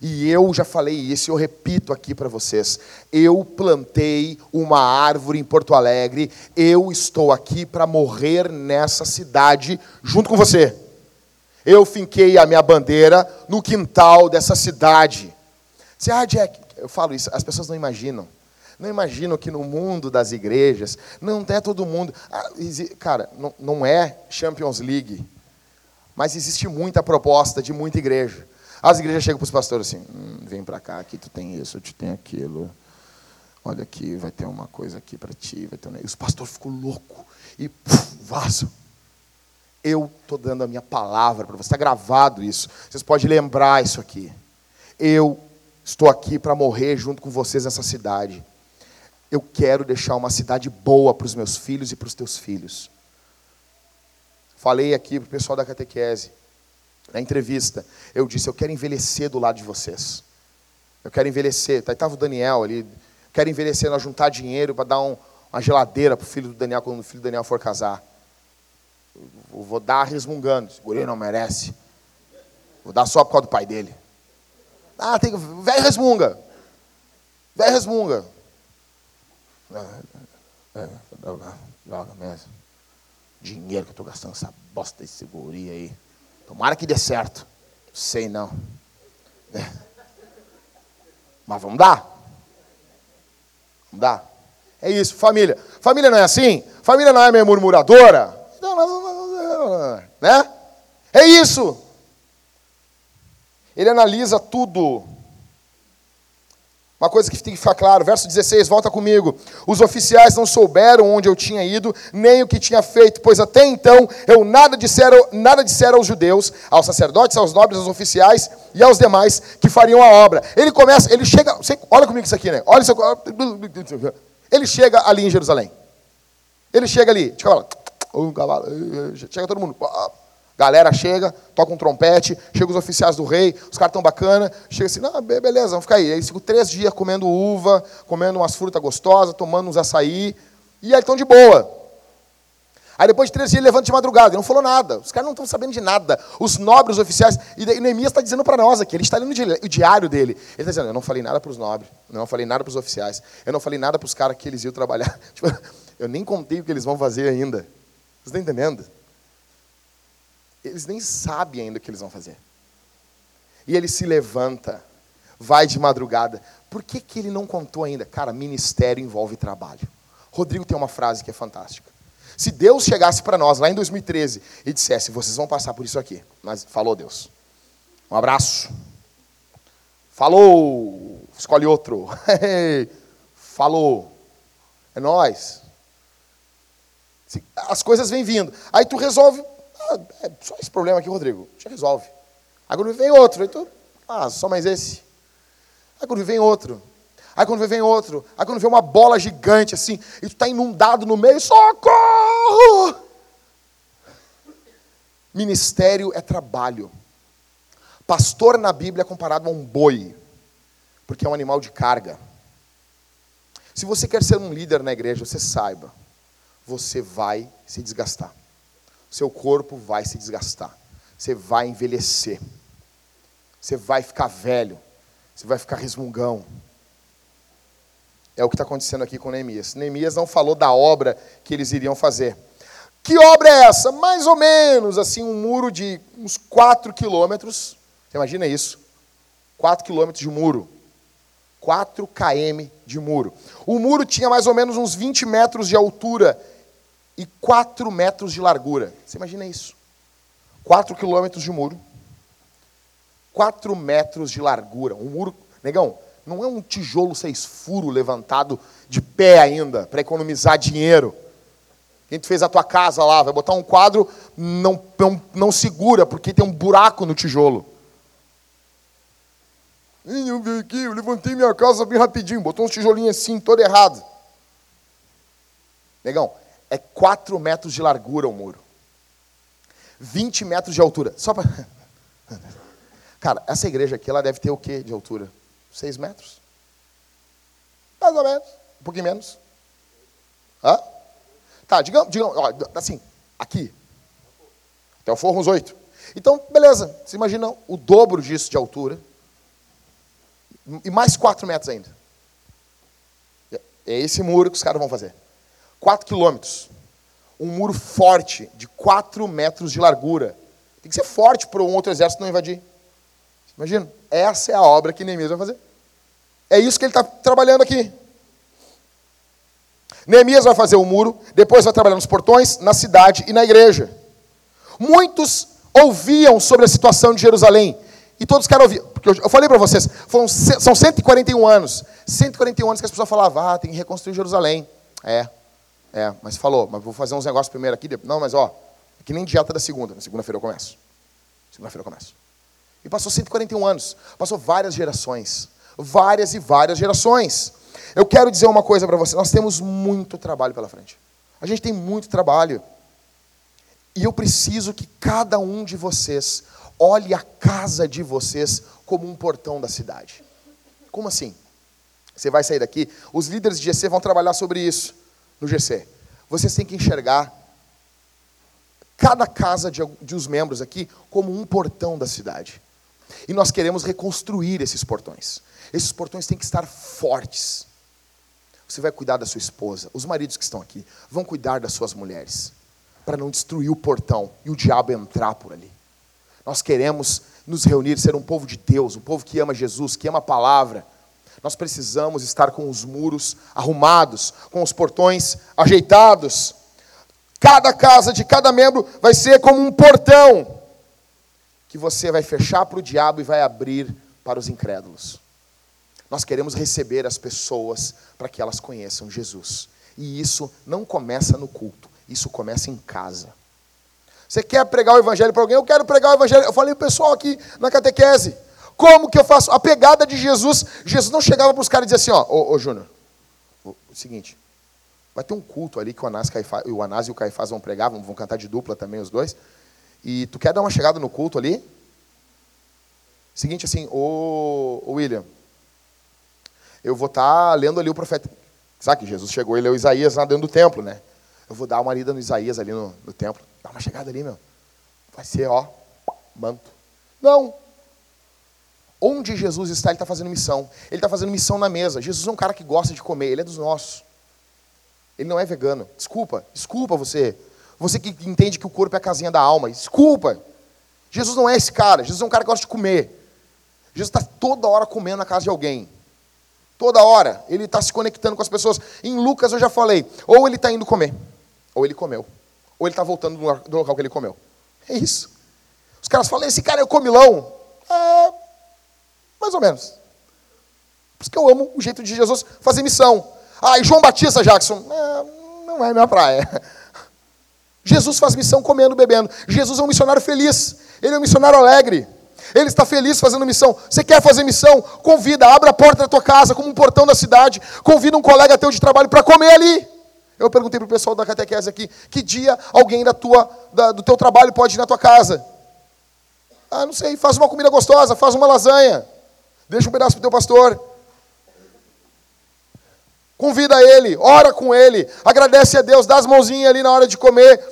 E eu já falei isso, eu repito aqui para vocês. Eu plantei uma árvore em Porto Alegre, eu estou aqui para morrer nessa cidade junto com você. Eu finquei a minha bandeira no quintal dessa cidade. Você, ah, Jack, eu falo isso, as pessoas não imaginam. Não imaginam que no mundo das igrejas, não é todo mundo. Ah, cara, não, não é Champions League, mas existe muita proposta de muita igreja. As igrejas chegam para os pastores assim: hum, vem para cá, aqui tu tem isso, tu tem aquilo. Olha aqui, vai ter uma coisa aqui para ti. Vai ter um... E os pastores ficam loucos e vaso. Eu estou dando a minha palavra para você. Está gravado isso. Vocês podem lembrar isso aqui. Eu estou aqui para morrer junto com vocês nessa cidade. Eu quero deixar uma cidade boa para os meus filhos e para os teus filhos. Falei aqui para o pessoal da catequese na entrevista, eu disse: Eu quero envelhecer do lado de vocês. Eu quero envelhecer. Aí estava o Daniel ali. Quero envelhecer, nós juntar dinheiro para dar um, uma geladeira para o filho do Daniel quando o filho do Daniel for casar. Eu vou dar resmungando. Esse guri não merece. Vou dar só por causa do pai dele. Ah, tem que. Velho resmunga. Velho resmunga. É, é, droga mesmo. Dinheiro que eu estou gastando essa bosta desse guri aí. Tomara que dê certo. Sei não. É. Mas vamos dar? Vamos dar? É isso, família. Família não é assim? Família não é meio murmuradora? Né? É isso. Ele analisa tudo uma coisa que tem que ficar claro, verso 16, volta comigo. Os oficiais não souberam onde eu tinha ido, nem o que tinha feito, pois até então eu nada disseram, nada disseram aos judeus, aos sacerdotes, aos nobres, aos oficiais e aos demais que fariam a obra. Ele começa, ele chega, olha comigo isso aqui, né? Olha isso, ele chega ali em Jerusalém. Ele chega ali, um cavalo, chega todo mundo. Galera chega, toca um trompete, chega os oficiais do rei, os caras tão bacana, chega assim, não, beleza, vamos ficar aí. Aí ficam três dias comendo uva, comendo umas frutas gostosas, tomando uns açaí, e aí estão de boa. Aí depois de três dias ele levanta de madrugada, ele não falou nada. Os caras não estão sabendo de nada. Os nobres oficiais. E Neemias está dizendo para nós aqui, ele está lendo o diário dele. Ele está dizendo, eu não falei nada para os nobres, eu não falei nada para os oficiais, eu não falei nada para os caras que eles iam trabalhar. <laughs> Tipo, eu nem contei o que eles vão fazer ainda. Vocês estão entendendo? Eles nem sabem ainda o que eles vão fazer. E ele se levanta, vai de madrugada. Por que, que ele não contou ainda? Cara, ministério envolve trabalho. Rodrigo tem uma frase que é fantástica. Se Deus chegasse para nós lá em 2013 e dissesse: vocês vão passar por isso aqui, mas falou Deus. Um abraço. Falou. Escolhe outro. <laughs> Falou. É nós. As coisas vêm vindo. Aí tu resolve ah, é só esse problema aqui, Rodrigo. Já resolve. Aí quando vem outro, tu, ah, só mais esse. Aí quando vem outro. Aí quando vem outro. Aí quando vem uma bola gigante assim, e tu está inundado no meio, socorro! Ministério é trabalho. Pastor na Bíblia é comparado a um boi, porque é um animal de carga. Se você quer ser um líder na igreja, você saiba, você vai se desgastar seu corpo vai se desgastar. Você vai envelhecer. Você vai ficar velho. Você vai ficar resmungão. É o que está acontecendo aqui com Neemias. Neemias não falou da obra que eles iriam fazer. Que obra é essa? Mais ou menos assim, um muro de uns 4 quilômetros. Você imagina isso? 4 quilômetros de muro. 4 km de muro. O muro tinha mais ou menos uns 20 metros de altura e 4 metros de largura. Você imagina isso? 4 quilômetros de muro, 4 metros de largura. Um muro, negão, não é um tijolo seis furos levantado de pé ainda, para economizar dinheiro. Quem fez a tua casa lá, vai botar um quadro, não, não, não segura, porque tem um buraco no tijolo. Eu vi aqui, eu levantei minha casa bem rapidinho, botou uns tijolinhos assim, todo errado. Negão, é 4 metros de largura o muro. 20 metros de altura. Só para. <laughs> Cara, essa igreja aqui ela deve ter o quê de altura? 6 metros? Mais ou menos. Um pouquinho menos. Hã? Tá, digamos, digamos ó, assim, aqui. Até o forro uns 8. Então, beleza. Você imagina o dobro disso de altura. E mais 4 metros ainda. É esse muro que os caras vão fazer. 4 quilômetros. Um muro forte, de 4 metros de largura. Tem que ser forte para um outro exército não invadir. Imagina, essa é a obra que Neemias vai fazer. É isso que ele está trabalhando aqui. Neemias vai fazer o muro, depois vai trabalhar nos portões, na cidade e na igreja. Muitos ouviam sobre a situação de Jerusalém. E todos querem ouvir. Porque eu falei para vocês, foram, são 141 anos. 141 anos que as pessoas falavam, ah, tem que reconstruir Jerusalém. É, é, mas falou, mas vou fazer uns negócios primeiro aqui. Não, mas ó, é que nem dieta da segunda. Na segunda-feira eu começo. Segunda-feira eu começo. E passou 141 anos. Passou várias gerações. Várias e várias gerações. Eu quero dizer uma coisa para você. Nós temos muito trabalho pela frente. A gente tem muito trabalho. E eu preciso que cada um de vocês olhe a casa de vocês como um portão da cidade. Como assim? Você vai sair daqui, os líderes de GC vão trabalhar sobre isso no GC. Vocês têm que enxergar cada casa de, de os membros aqui como um portão da cidade. E nós queremos reconstruir esses portões. Esses portões têm que estar fortes. Você vai cuidar da sua esposa. Os maridos que estão aqui vão cuidar das suas mulheres. Para não destruir o portão e o diabo entrar por ali. Nós queremos nos reunir, ser um povo de Deus, um povo que ama Jesus, que ama a palavra nós precisamos estar com os muros arrumados, com os portões ajeitados. Cada casa de cada membro vai ser como um portão que você vai fechar para o diabo e vai abrir para os incrédulos. Nós queremos receber as pessoas para que elas conheçam Jesus. E isso não começa no culto, isso começa em casa. Você quer pregar o evangelho para alguém? Eu quero pregar o evangelho. Eu falei o pessoal aqui na catequese. Como que eu faço? A pegada de Jesus, Jesus não chegava para os caras e dizia assim, ó, ô, ô Júnior, o seguinte, vai ter um culto ali que o Anás, Caifás, o Anás e o Caifás vão pregar, vão, vão cantar de dupla também os dois, E tu quer dar uma chegada no culto ali? Seguinte assim, ô, ô William, eu vou estar tá lendo ali o profeta. Sabe que Jesus chegou e leu Isaías lá dentro do templo, né? Eu vou dar uma lida no Isaías ali no, no templo. Dá uma chegada ali, meu. Vai ser, ó, manto. Não. Onde Jesus está, ele está fazendo missão. Ele está fazendo missão na mesa. Jesus é um cara que gosta de comer, ele é dos nossos. Ele não é vegano. Desculpa, desculpa você. Você que entende que o corpo é a casinha da alma. Desculpa. Jesus não é esse cara. Jesus é um cara que gosta de comer. Jesus está toda hora comendo na casa de alguém. Toda hora. Ele está se conectando com as pessoas. Em Lucas eu já falei. Ou ele está indo comer. Ou ele comeu. Ou ele está voltando do local que ele comeu. É isso. Os caras falam, esse cara é o comilão. Mais ou menos. Por isso que eu amo o jeito de Jesus fazer missão. Ah, e João Batista, Jackson? É, não é minha praia. <laughs> Jesus faz missão comendo, bebendo. Jesus é um missionário feliz. Ele é um missionário alegre. Ele está feliz fazendo missão. Você quer fazer missão? Convida, abra a porta da tua casa, como um portão da cidade. Convida um colega teu de trabalho para comer ali. Eu perguntei para o pessoal da catequese aqui, que dia alguém da tua, da, do teu trabalho pode ir na tua casa? Ah, não sei, faz uma comida gostosa, faz uma lasanha. Deixa um pedaço para o teu pastor. Convida ele, ora com ele, agradece a Deus, dá as mãozinhas ali na hora de comer,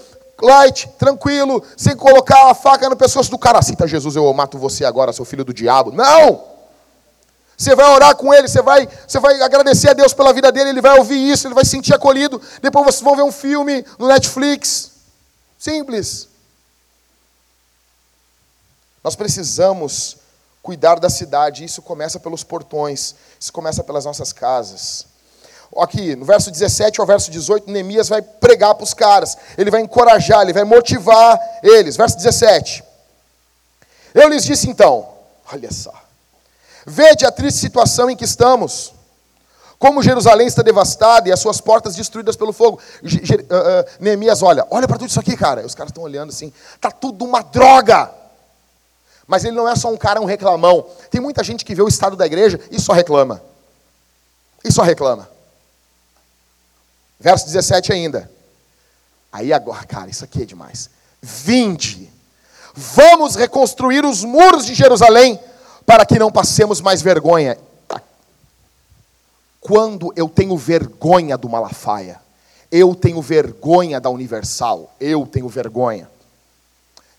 light, tranquilo, sem colocar a faca no pescoço do cara. Cita Jesus, eu mato você agora, seu filho do diabo. Não! Você vai orar com ele, você vai, você vai agradecer a Deus pela vida dele, ele vai ouvir isso, ele vai se sentir acolhido. Depois vocês vão ver um filme no Netflix. Simples. Nós precisamos cuidar da cidade, isso começa pelos portões, isso começa pelas nossas casas. Aqui, no verso 17 ao verso 18, Neemias vai pregar para os caras, ele vai encorajar, ele vai motivar eles. Verso 17. Eu lhes disse então: olha só, Vede a triste situação em que estamos. Como Jerusalém está devastada e as suas portas destruídas pelo fogo. Uh, uh, Neemias, olha, olha para tudo isso aqui, cara. Os caras estão olhando assim, tá tudo uma droga. Mas ele não é só um cara, um reclamão. Tem muita gente que vê o estado da igreja e só reclama. E só reclama. Verso 17 ainda. Aí agora, cara, isso aqui é demais. Vinde, vamos reconstruir os muros de Jerusalém para que não passemos mais vergonha. Quando eu tenho vergonha do Malafaia, eu tenho vergonha da Universal, eu tenho vergonha.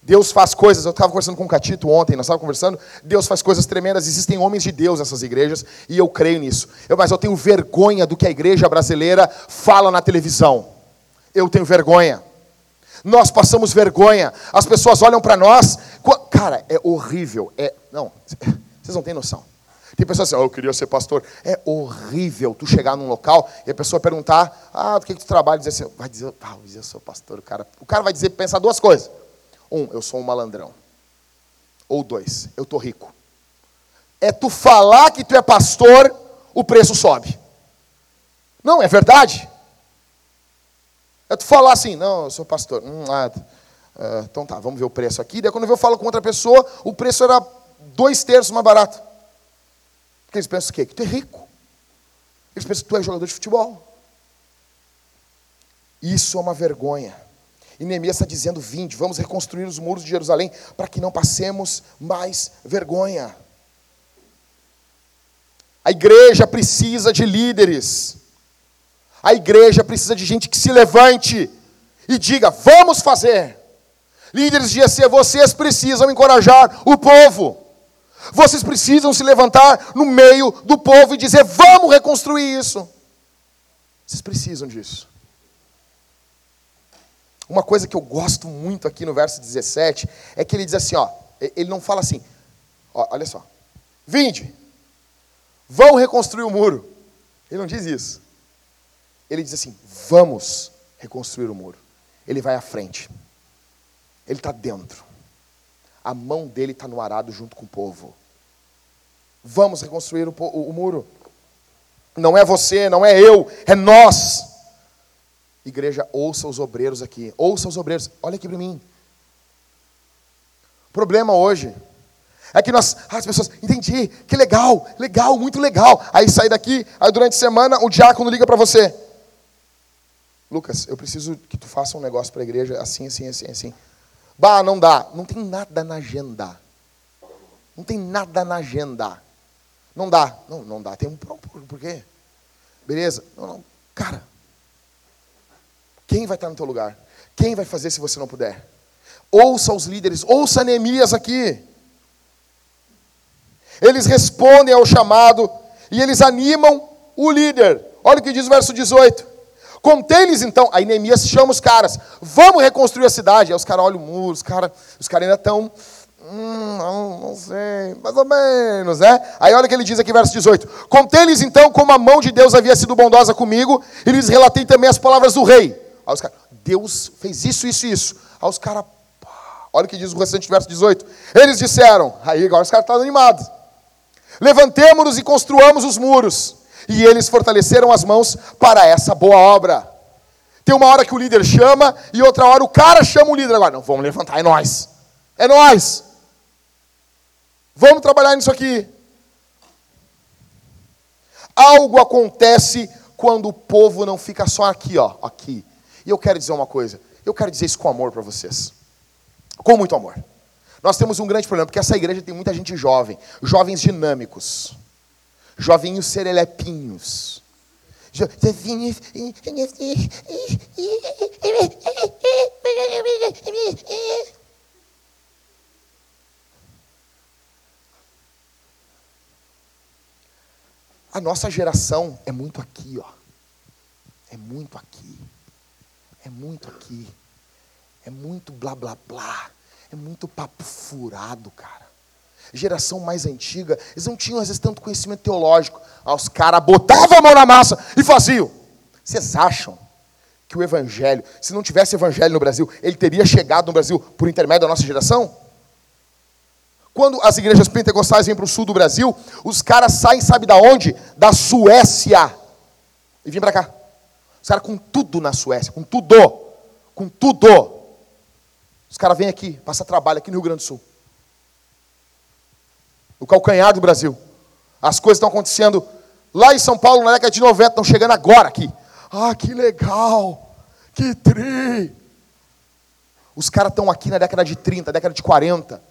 Deus faz coisas, eu estava conversando com o Catito ontem, nós estávamos conversando, Deus faz coisas tremendas, existem homens de Deus nessas igrejas, e eu creio nisso. Eu, mas eu tenho vergonha do que a igreja brasileira fala na televisão. Eu tenho vergonha. Nós passamos vergonha, as pessoas olham para nós, cara, é horrível, é, não, vocês não têm noção. Tem pessoas assim, oh, eu queria ser pastor. É horrível tu chegar num local e a pessoa perguntar, ah, do que, que tu trabalha? Dizer assim, vai dizer, ah, eu sou pastor. Cara, o cara vai dizer, pensar duas coisas. Um, eu sou um malandrão. Ou dois, eu tô rico. É tu falar que tu é pastor, o preço sobe. Não, é verdade. É tu falar assim, não, eu sou pastor. Hum, ah, uh, então tá, vamos ver o preço aqui. Daí quando eu falo com outra pessoa, o preço era dois terços mais barato. Porque eles pensam o quê? Que tu é rico. Eles pensam que tu é jogador de futebol. Isso é uma vergonha. E Neemias está dizendo: vinde, vamos reconstruir os muros de Jerusalém para que não passemos mais vergonha. A igreja precisa de líderes. A igreja precisa de gente que se levante e diga: vamos fazer. Líderes de EC, vocês precisam encorajar o povo. Vocês precisam se levantar no meio do povo e dizer: vamos reconstruir isso. Vocês precisam disso. Uma coisa que eu gosto muito aqui no verso 17 é que ele diz assim: ó, ele não fala assim, ó, olha só, vinde, vão reconstruir o muro. Ele não diz isso. Ele diz assim: vamos reconstruir o muro. Ele vai à frente. Ele está dentro. A mão dele está no arado junto com o povo. Vamos reconstruir o, o, o muro. Não é você, não é eu, é nós. Igreja, ouça os obreiros aqui. Ouça os obreiros. Olha aqui para mim. O problema hoje é que nós, ah, as pessoas, entendi, que legal, legal, muito legal. Aí sai daqui, aí durante a semana o diácono liga para você. Lucas, eu preciso que tu faça um negócio para a igreja assim, assim, assim, assim. Bah, não dá. Não tem nada na agenda. Não tem nada na agenda. Não dá. Não, não dá. Tem um por, por quê? Beleza? Não, não. Cara, quem vai estar no teu lugar? Quem vai fazer se você não puder? Ouça os líderes, ouça Neemias aqui. Eles respondem ao chamado e eles animam o líder. Olha o que diz o verso 18. Contei-lhes então, aí Neemias chama os caras, vamos reconstruir a cidade. Aí os caras olham o muro, os caras os cara ainda estão, hum, não, não sei, mais ou menos, né? Aí olha o que ele diz aqui, verso 18: Contei-lhes então como a mão de Deus havia sido bondosa comigo, e lhes relatei também as palavras do rei. Aí os caras, Deus fez isso, isso, isso. Aí os caras, olha o que diz o restante do verso 18: Eles disseram, aí agora os caras estão animados. Levantemo-nos e construamos os muros. E eles fortaleceram as mãos para essa boa obra. Tem uma hora que o líder chama e outra hora o cara chama o líder. Agora, não, vamos levantar, é nós. É nós. Vamos trabalhar nisso aqui. Algo acontece quando o povo não fica só aqui, ó, aqui. E eu quero dizer uma coisa. Eu quero dizer isso com amor para vocês. Com muito amor. Nós temos um grande problema, porque essa igreja tem muita gente jovem, jovens dinâmicos, jovinhos serelepinhos. A nossa geração é muito aqui, ó. É muito aqui. É muito aqui. É muito blá blá blá. É muito papo furado, cara. Geração mais antiga, eles não tinham às vezes tanto conhecimento teológico. Ah, os caras botavam a mão na massa e faziam. Vocês acham que o evangelho, se não tivesse evangelho no Brasil, ele teria chegado no Brasil por intermédio da nossa geração? Quando as igrejas pentecostais vêm para o sul do Brasil, os caras saem, sabe da onde? Da Suécia. E vêm para cá. Os caras com tudo na Suécia, com tudo. Com tudo. Os caras vêm aqui, passam trabalho aqui no Rio Grande do Sul. O calcanhar do Brasil. As coisas estão acontecendo lá em São Paulo na década de 90, estão chegando agora aqui. Ah, que legal! Que tri! Os caras estão aqui na década de 30, década de 40.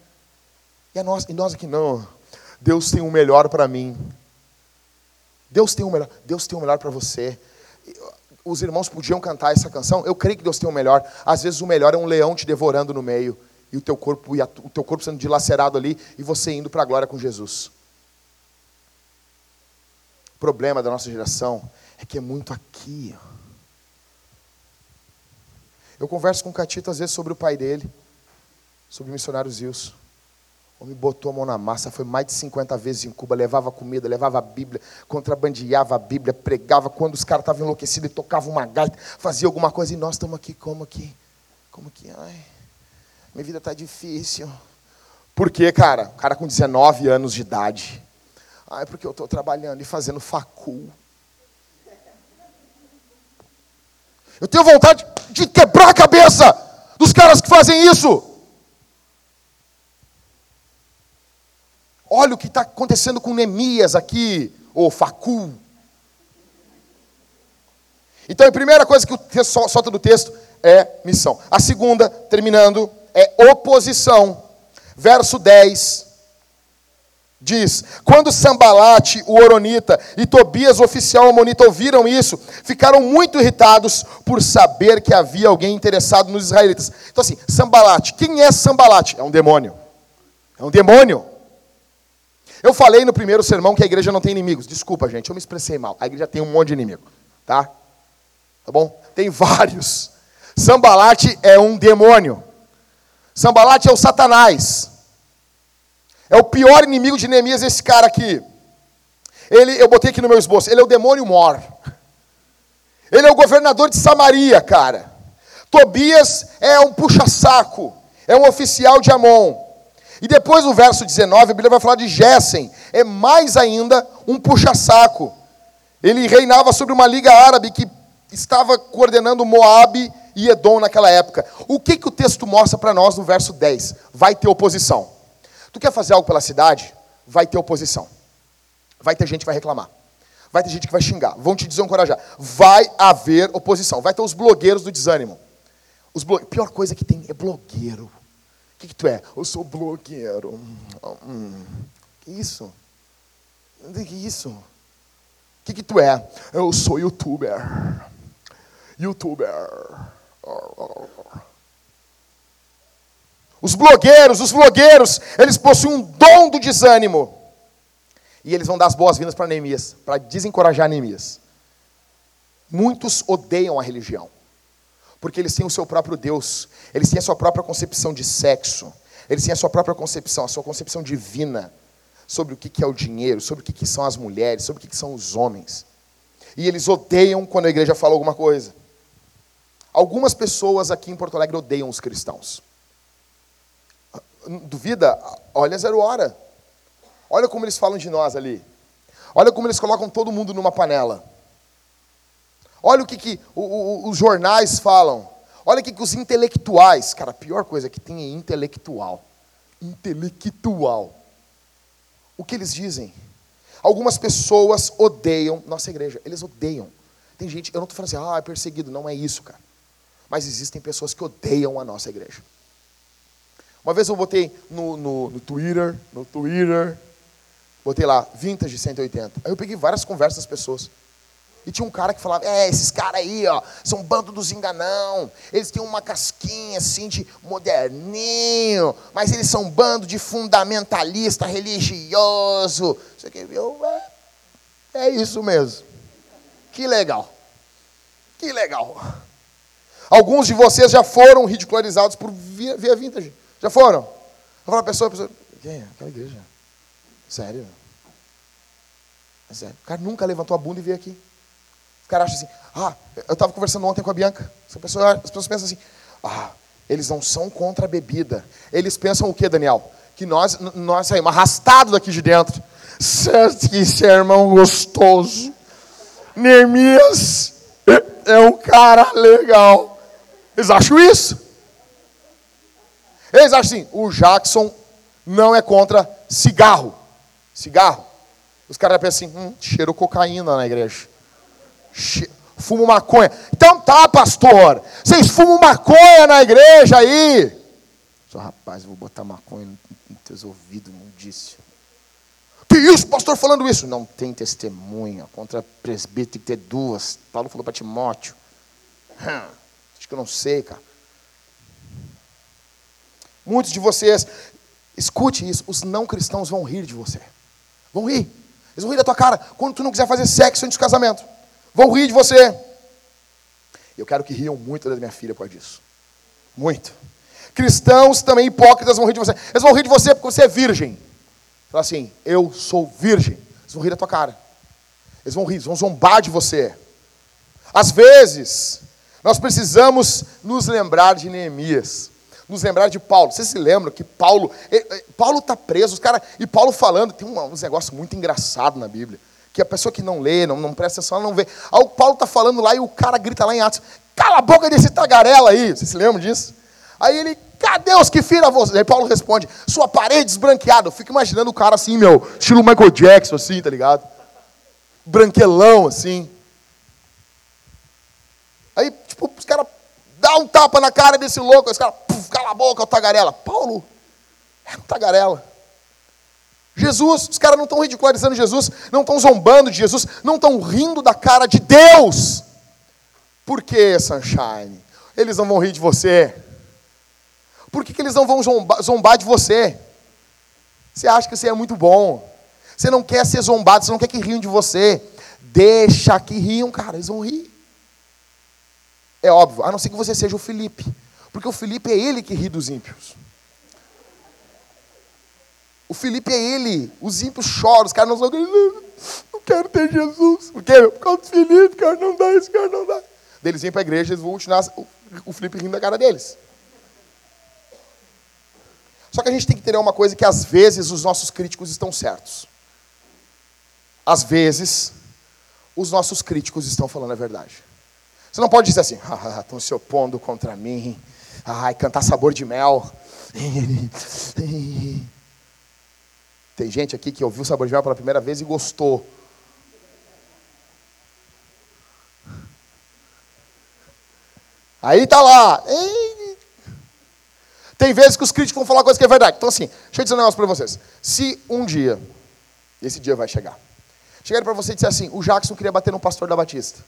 E, nós, e nós aqui não. Deus tem o melhor para mim. Deus tem o melhor. Deus tem o melhor para você os irmãos podiam cantar essa canção, eu creio que Deus tem o melhor. Às vezes o melhor é um leão te devorando no meio e o teu corpo o teu corpo sendo dilacerado ali e você indo para a glória com Jesus. O problema da nossa geração é que é muito aqui. Eu converso com o Catito às vezes sobre o pai dele, sobre o missionário Zilson. Homem botou a mão na massa, foi mais de 50 vezes em Cuba, levava comida, levava a Bíblia, contrabandeava a Bíblia, pregava quando os caras estavam enlouquecidos, e tocava uma gaita, fazia alguma coisa, e nós estamos aqui, como aqui? Como que? Ai, minha vida está difícil. Por quê, cara? O cara com 19 anos de idade. Ai, porque eu estou trabalhando e fazendo facul. Eu tenho vontade de quebrar a cabeça dos caras que fazem isso. Olha o que está acontecendo com Neemias aqui, ou Facul. Então, a primeira coisa que o texto solta do texto é missão. A segunda, terminando, é oposição. Verso 10 diz: Quando Sambalate, o Oronita, e Tobias, o oficial amonita, ouviram isso, ficaram muito irritados por saber que havia alguém interessado nos israelitas. Então, assim, Sambalate, quem é Sambalate? É um demônio. É um demônio. Eu falei no primeiro sermão que a igreja não tem inimigos. Desculpa, gente, eu me expressei mal. A igreja tem um monte de inimigo, tá? Tá bom? Tem vários. Sambalate é um demônio. Sambalate é o Satanás. É o pior inimigo de Neemias esse cara aqui. Ele, eu botei aqui no meu esboço, ele é o demônio mor. Ele é o governador de Samaria, cara. Tobias é um puxa-saco, é um oficial de Amon. E depois no verso 19, a Bíblia vai falar de Gessen. É mais ainda um puxa-saco. Ele reinava sobre uma liga árabe que estava coordenando Moabe e Edom naquela época. O que, que o texto mostra para nós no verso 10? Vai ter oposição. Tu quer fazer algo pela cidade? Vai ter oposição. Vai ter gente que vai reclamar. Vai ter gente que vai xingar. Vão te desencorajar. Vai haver oposição. Vai ter os blogueiros do desânimo. Os blo... A pior coisa que tem é blogueiro. Que, que tu é? Eu sou blogueiro. Hum, que isso? Que isso? O que, que tu é? Eu sou youtuber. Youtuber. Os blogueiros, os blogueiros, eles possuem um dom do desânimo. E eles vão dar as boas-vindas para Neemias, para desencorajar Neemias. Muitos odeiam a religião, porque eles têm o seu próprio Deus, eles têm a sua própria concepção de sexo, eles têm a sua própria concepção, a sua concepção divina sobre o que é o dinheiro, sobre o que são as mulheres, sobre o que são os homens. E eles odeiam quando a igreja fala alguma coisa. Algumas pessoas aqui em Porto Alegre odeiam os cristãos. Duvida? Olha Zero Hora. Olha como eles falam de nós ali. Olha como eles colocam todo mundo numa panela. Olha o que, que o, o, os jornais falam. Olha o que, que os intelectuais. Cara, a pior coisa que tem é intelectual. Intelectual. O que eles dizem? Algumas pessoas odeiam nossa igreja. Eles odeiam. Tem gente, eu não estou falando assim, ah, é perseguido. Não é isso, cara. Mas existem pessoas que odeiam a nossa igreja. Uma vez eu botei no, no, no Twitter, no Twitter, botei lá, vintage 180. Aí eu peguei várias conversas das pessoas. E tinha um cara que falava, é, esses caras aí, ó, são bando dos enganão. Eles têm uma casquinha assim de moderninho, mas eles são bando de fundamentalista religioso. Você quer ver? É, é isso mesmo. Que legal. Que legal. Alguns de vocês já foram ridicularizados por via, via vintage. Já foram? Eu falo a pessoa, a pessoa, quem é? Aquela igreja. Sério? É sério. O cara nunca levantou a bunda e veio aqui. O cara acha assim, ah, eu estava conversando ontem com a Bianca. As pessoas, as pessoas pensam assim, ah, eles não são contra a bebida. Eles pensam o que, Daniel? Que nós, nós saímos arrastados daqui de dentro. Certo que sermão gostoso. Neemias é um cara legal. Eles acham isso? Eles acham assim, o Jackson não é contra cigarro. Cigarro. Os caras pensam assim, hum, cheiro cocaína na igreja. Fumo maconha. Então tá, pastor. Vocês fumam maconha na igreja aí. Só rapaz, vou botar maconha nos teus ouvidos, não disse. Que isso, pastor, falando isso? Não tem testemunha. Contra presbítero tem que ter duas. Paulo falou para Timóteo. Hum, acho que eu não sei, cara. Muitos de vocês, escute isso, os não cristãos vão rir de você. Vão rir. Eles vão rir da tua cara quando tu não quiser fazer sexo antes do casamento. Vão rir de você. Eu quero que riam muito da minha filha por disso. Muito. Cristãos também hipócritas vão rir de você. Eles vão rir de você porque você é virgem. Fala assim, eu sou virgem. Eles vão rir da tua cara. Eles vão rir, eles vão zombar de você. Às vezes, nós precisamos nos lembrar de Neemias nos lembrar de Paulo. Vocês se lembram que Paulo, Paulo está preso, os cara, e Paulo falando, tem uns negócios muito engraçados na Bíblia, que a pessoa que não lê, não, não presta atenção, não vê. Aí o Paulo está falando lá e o cara grita lá em Atos, cala a boca desse tagarela aí. Vocês se lembram disso? Aí ele, cadê os que fira você? Aí Paulo responde, sua parede esbranqueada. Eu fico imaginando o cara assim, meu, estilo Michael Jackson, assim, tá ligado? Branquelão, assim. Aí, tipo, os caras dá um tapa na cara desse louco, esse cara, puf, cala a boca, o tagarela. Paulo é um tagarela. Jesus, os caras não estão ridicularizando Jesus, não estão zombando de Jesus, não estão rindo da cara de Deus. Por que, Sunshine? Eles não vão rir de você. Por que, que eles não vão zombar, zombar de você? Você acha que você é muito bom. Você não quer ser zombado, você não quer que riam de você. Deixa que riam, cara, eles vão rir. É óbvio, a não ser que você seja o Felipe. Porque o Felipe é ele que ri dos ímpios. O Felipe é ele. Os ímpios choram, os caras não são. Não quero ter Jesus. Por quê? Por causa do Felipe, cara, não dá, esse cara não dá. Eles vêm para a igreja, eles vão continuar o Felipe rindo da cara deles. Só que a gente tem que entender uma coisa que às vezes os nossos críticos estão certos. Às vezes, os nossos críticos estão falando a verdade. Você não pode dizer assim, ah, estão se opondo contra mim. Ai, cantar sabor de mel. <laughs> Tem gente aqui que ouviu sabor de mel pela primeira vez e gostou. Aí tá lá. Tem vezes que os críticos vão falar coisa que é verdade. Então, assim, deixa eu dizer um negócio para vocês. Se um dia, esse dia vai chegar, chegarem para você e disser assim: o Jackson queria bater no pastor da Batista.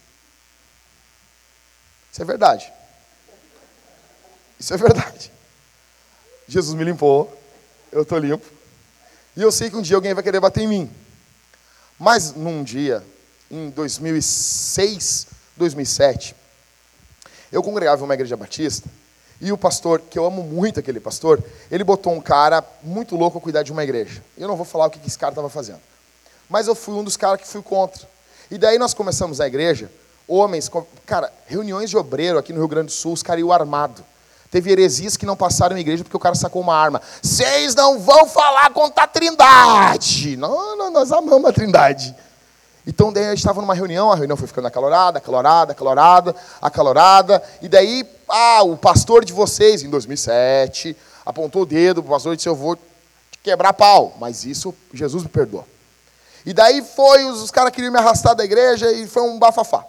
Isso é verdade. Isso é verdade. Jesus me limpou, eu estou limpo. E eu sei que um dia alguém vai querer bater em mim. Mas num dia, em 2006, 2007, eu congregava em uma igreja batista e o pastor, que eu amo muito aquele pastor, ele botou um cara muito louco a cuidar de uma igreja. Eu não vou falar o que esse cara estava fazendo. Mas eu fui um dos caras que fui contra. E daí nós começamos a igreja, homens, cara, reuniões de obreiro aqui no Rio Grande do Sul, os caras iam armado. Teve heresias que não passaram na igreja porque o cara sacou uma arma. Vocês não vão falar contra a trindade. Não, não, nós amamos a trindade. Então daí a gente estava numa reunião, a reunião foi ficando acalorada, acalorada, acalorada, acalorada. E daí, ah, o pastor de vocês, em 2007, apontou o dedo para o pastor e disse, eu vou quebrar pau. Mas isso, Jesus me perdoa. E daí foi, os, os caras queriam me arrastar da igreja e foi um bafafá.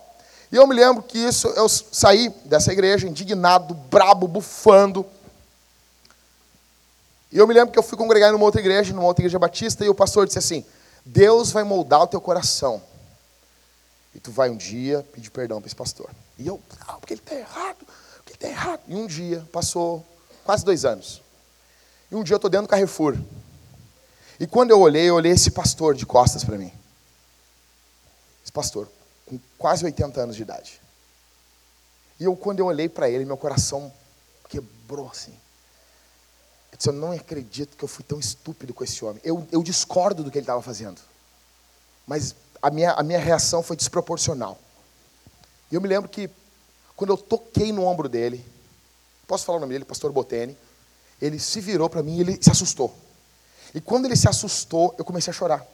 E eu me lembro que isso, eu saí dessa igreja indignado, brabo, bufando. E eu me lembro que eu fui congregar numa outra igreja, numa outra igreja batista, e o pastor disse assim: Deus vai moldar o teu coração. E tu vai um dia pedir perdão para esse pastor. E eu, porque ele está errado, porque ele está errado. E um dia, passou quase dois anos. E um dia eu estou dentro do Carrefour. E quando eu olhei, eu olhei esse pastor de costas para mim. Esse pastor, com quase 80 anos de idade. E eu, quando eu olhei para ele, meu coração quebrou assim. Eu disse, eu não acredito que eu fui tão estúpido com esse homem. Eu, eu discordo do que ele estava fazendo. Mas a minha, a minha reação foi desproporcional. E eu me lembro que, quando eu toquei no ombro dele, posso falar o nome dele, pastor Botene, ele se virou para mim e ele se assustou. E quando ele se assustou, eu comecei a chorar.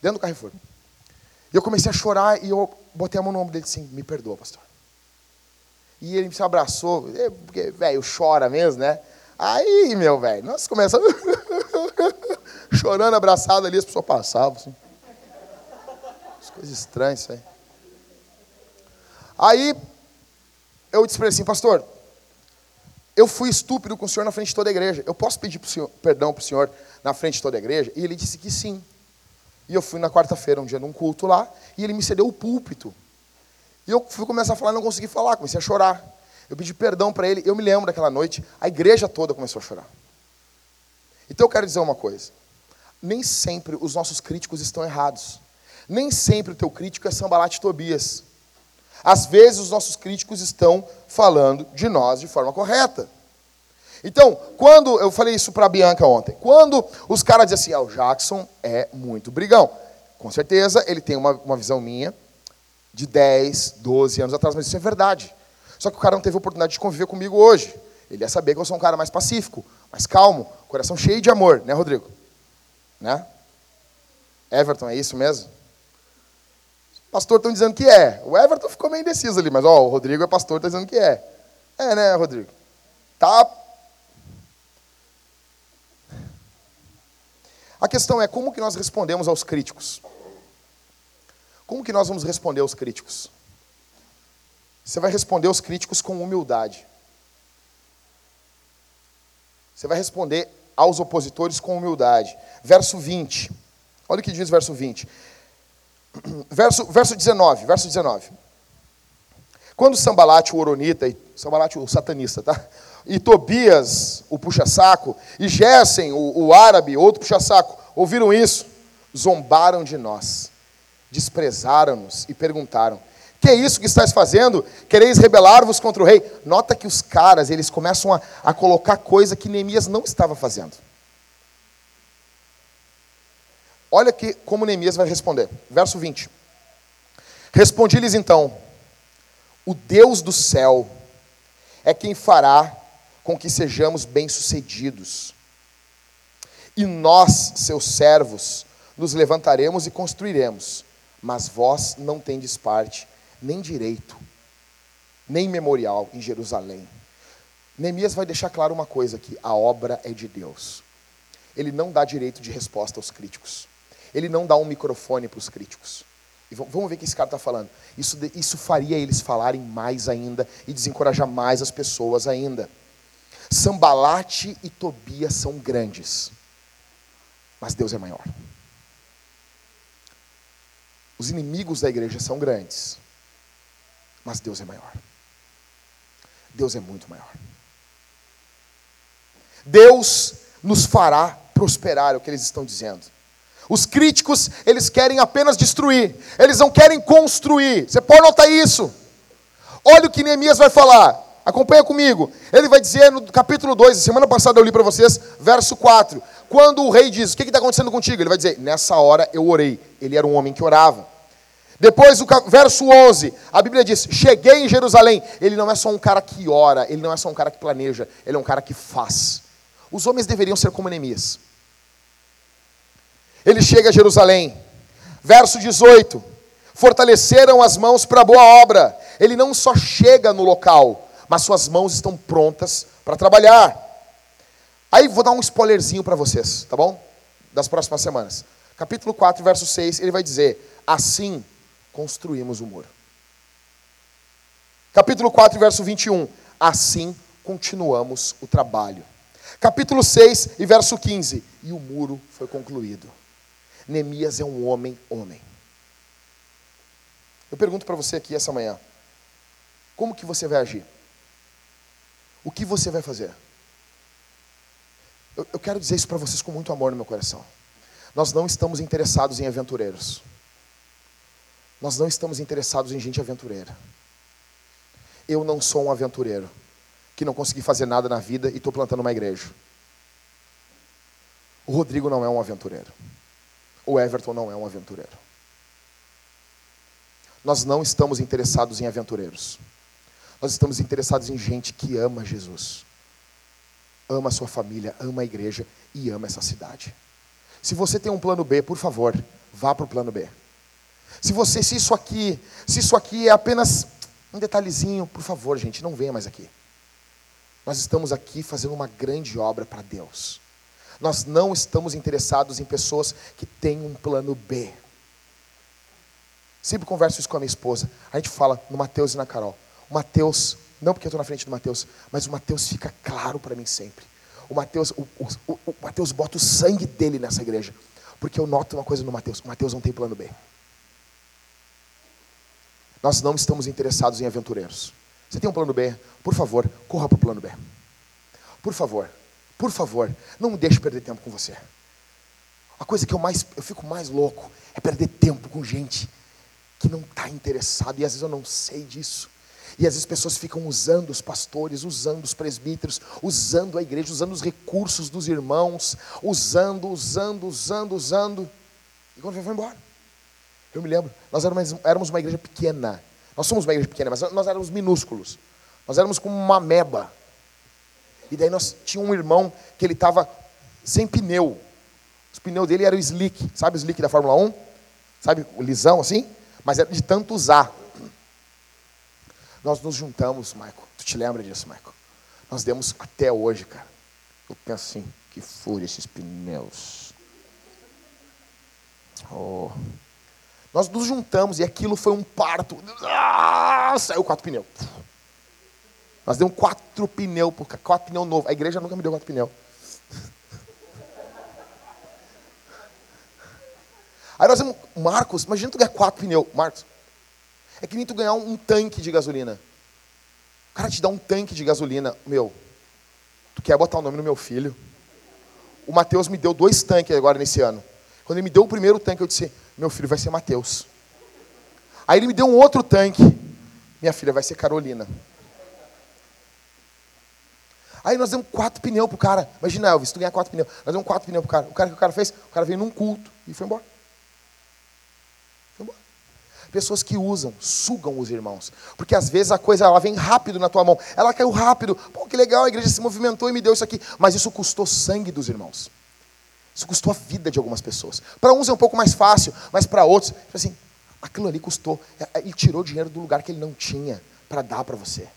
Dentro do Carrefour. E eu comecei a chorar e eu botei a mão no ombro dele assim, me perdoa, pastor. E ele me abraçou, é, porque, velho, chora mesmo, né? Aí, meu velho, nós começamos <laughs> chorando, abraçado ali, as pessoas passavam, assim. As coisas estranhas isso aí. Aí, eu disse para ele assim, pastor, eu fui estúpido com o senhor na frente de toda a igreja. Eu posso pedir senhor, perdão para o senhor na frente de toda a igreja? E ele disse que sim. E eu fui na quarta-feira, um dia num culto lá, e ele me cedeu o púlpito. E eu fui começar a falar, não consegui falar, comecei a chorar. Eu pedi perdão para ele, eu me lembro daquela noite, a igreja toda começou a chorar. Então eu quero dizer uma coisa. Nem sempre os nossos críticos estão errados. Nem sempre o teu crítico é Sambalate Tobias. Às vezes os nossos críticos estão falando de nós de forma correta. Então, quando eu falei isso para a Bianca ontem, quando os caras dizem assim, ah, o Jackson é muito brigão. Com certeza ele tem uma, uma visão minha de 10, 12 anos atrás, mas isso é verdade. Só que o cara não teve oportunidade de conviver comigo hoje. Ele ia saber que eu sou um cara mais pacífico, mais calmo, coração cheio de amor, né, Rodrigo? Né? Everton, é isso mesmo? Pastor estão dizendo que é. O Everton ficou meio indeciso ali, mas ó, o Rodrigo é pastor, está dizendo que é. É, né, Rodrigo? Tá A questão é como que nós respondemos aos críticos? Como que nós vamos responder aos críticos? Você vai responder aos críticos com humildade. Você vai responder aos opositores com humildade. Verso 20. Olha o que diz verso 20. <clears throat> Verso, verso 19, verso 19. Quando Sambalate, o Oronita, Sambalate, o satanista, tá? E Tobias, o puxa-saco, e Gessen, o, o árabe, outro puxa-saco, ouviram isso, zombaram de nós, desprezaram-nos e perguntaram: Que é isso que estás fazendo? Quereis rebelar-vos contra o rei? Nota que os caras, eles começam a, a colocar coisa que Neemias não estava fazendo. Olha que, como Neemias vai responder. Verso 20. Respondi-lhes então: O Deus do céu é quem fará com que sejamos bem-sucedidos. E nós, seus servos, nos levantaremos e construiremos, mas vós não tendes parte, nem direito, nem memorial em Jerusalém. Neemias vai deixar claro uma coisa aqui: a obra é de Deus. Ele não dá direito de resposta aos críticos. Ele não dá um microfone para os críticos. E vamos ver o que esse cara está falando. Isso, isso faria eles falarem mais ainda e desencorajar mais as pessoas ainda. Sambalate e Tobias são grandes, mas Deus é maior. Os inimigos da igreja são grandes, mas Deus é maior. Deus é muito maior. Deus nos fará prosperar, é o que eles estão dizendo. Os críticos, eles querem apenas destruir, eles não querem construir. Você pode notar isso. Olha o que Neemias vai falar. Acompanha comigo. Ele vai dizer no capítulo 2, semana passada eu li para vocês, verso 4. Quando o rei diz: O que está acontecendo contigo? Ele vai dizer: Nessa hora eu orei. Ele era um homem que orava. Depois, o verso 11, a Bíblia diz: Cheguei em Jerusalém. Ele não é só um cara que ora, ele não é só um cara que planeja, ele é um cara que faz. Os homens deveriam ser como Neemias. Ele chega a Jerusalém. Verso 18: Fortaleceram as mãos para a boa obra. Ele não só chega no local, mas suas mãos estão prontas para trabalhar. Aí vou dar um spoilerzinho para vocês, tá bom? Das próximas semanas. Capítulo 4, verso 6, ele vai dizer: Assim construímos o muro. Capítulo 4, verso 21. Assim continuamos o trabalho. Capítulo 6 e verso 15. E o muro foi concluído. Neemias é um homem, homem. Eu pergunto para você aqui essa manhã: como que você vai agir? O que você vai fazer? Eu, eu quero dizer isso para vocês com muito amor no meu coração. Nós não estamos interessados em aventureiros. Nós não estamos interessados em gente aventureira. Eu não sou um aventureiro que não consegui fazer nada na vida e estou plantando uma igreja. O Rodrigo não é um aventureiro. O Everton não é um aventureiro. Nós não estamos interessados em aventureiros. Nós estamos interessados em gente que ama Jesus, ama a sua família, ama a igreja e ama essa cidade. Se você tem um plano B, por favor, vá para o plano B. Se você, se isso aqui, se isso aqui é apenas um detalhezinho, por favor, gente, não venha mais aqui. Nós estamos aqui fazendo uma grande obra para Deus. Nós não estamos interessados em pessoas que têm um plano B. Sempre converso isso com a minha esposa. A gente fala no Mateus e na Carol. O Mateus, não porque eu estou na frente do Mateus, mas o Mateus fica claro para mim sempre. O Mateus, o, o, o Mateus bota o sangue dele nessa igreja. Porque eu noto uma coisa no Mateus: o Mateus não tem plano B. Nós não estamos interessados em aventureiros. Você tem um plano B? Por favor, corra para o plano B. Por favor, por favor, não me deixe perder tempo com você. A coisa que eu mais, eu fico mais louco é perder tempo com gente que não está interessado e às vezes eu não sei disso. E às vezes pessoas ficam usando os pastores, usando os presbíteros, usando a igreja, usando os recursos dos irmãos, usando, usando, usando, usando. E quando vai embora. Eu me lembro, nós éramos uma igreja pequena. Nós somos uma igreja pequena, mas nós éramos minúsculos. Nós éramos como uma meba. E daí nós tinha um irmão que ele estava sem pneu. Os pneus dele eram slick, sabe o slick da Fórmula 1? Sabe o lisão assim? Mas era de tanto usar. Nós nos juntamos, Michael. Tu te lembra disso, Michael? Nós demos até hoje, cara. Eu penso assim, que fúria esses pneus. Oh. Nós nos juntamos e aquilo foi um parto. Ah, saiu quatro pneus. Nós demos quatro pneus, quatro pneus novos. A igreja nunca me deu quatro pneus. Aí nós demos, Marcos, imagina tu ganhar quatro pneus. Marcos, é que nem tu ganhar um, tanque de gasolina. O cara te dá um tanque de gasolina. Meu, tu quer botar o nome no meu filho? O Mateus me deu dois tanques agora nesse ano. Quando ele me deu o primeiro tanque, eu disse: Meu filho vai ser Mateus. Aí ele me deu um outro tanque. Minha filha vai ser Carolina. Aí nós demos quatro pneus pro cara. Imagina, Elvis, tu ganhar quatro pneus. Nós demos quatro pneus pro cara. O cara que o cara fez? O cara veio num culto e. Foi embora. Pessoas que usam, sugam os irmãos. Porque às vezes a coisa ela vem rápido na tua mão. Ela caiu rápido. Pô, que legal, a igreja se movimentou e me deu isso aqui. Mas isso custou sangue dos irmãos. Isso custou a vida de algumas pessoas. Para uns é um pouco mais fácil, mas para outros, tipo assim, aquilo ali custou. É, é, ele tirou dinheiro do lugar que ele não tinha para dar para você.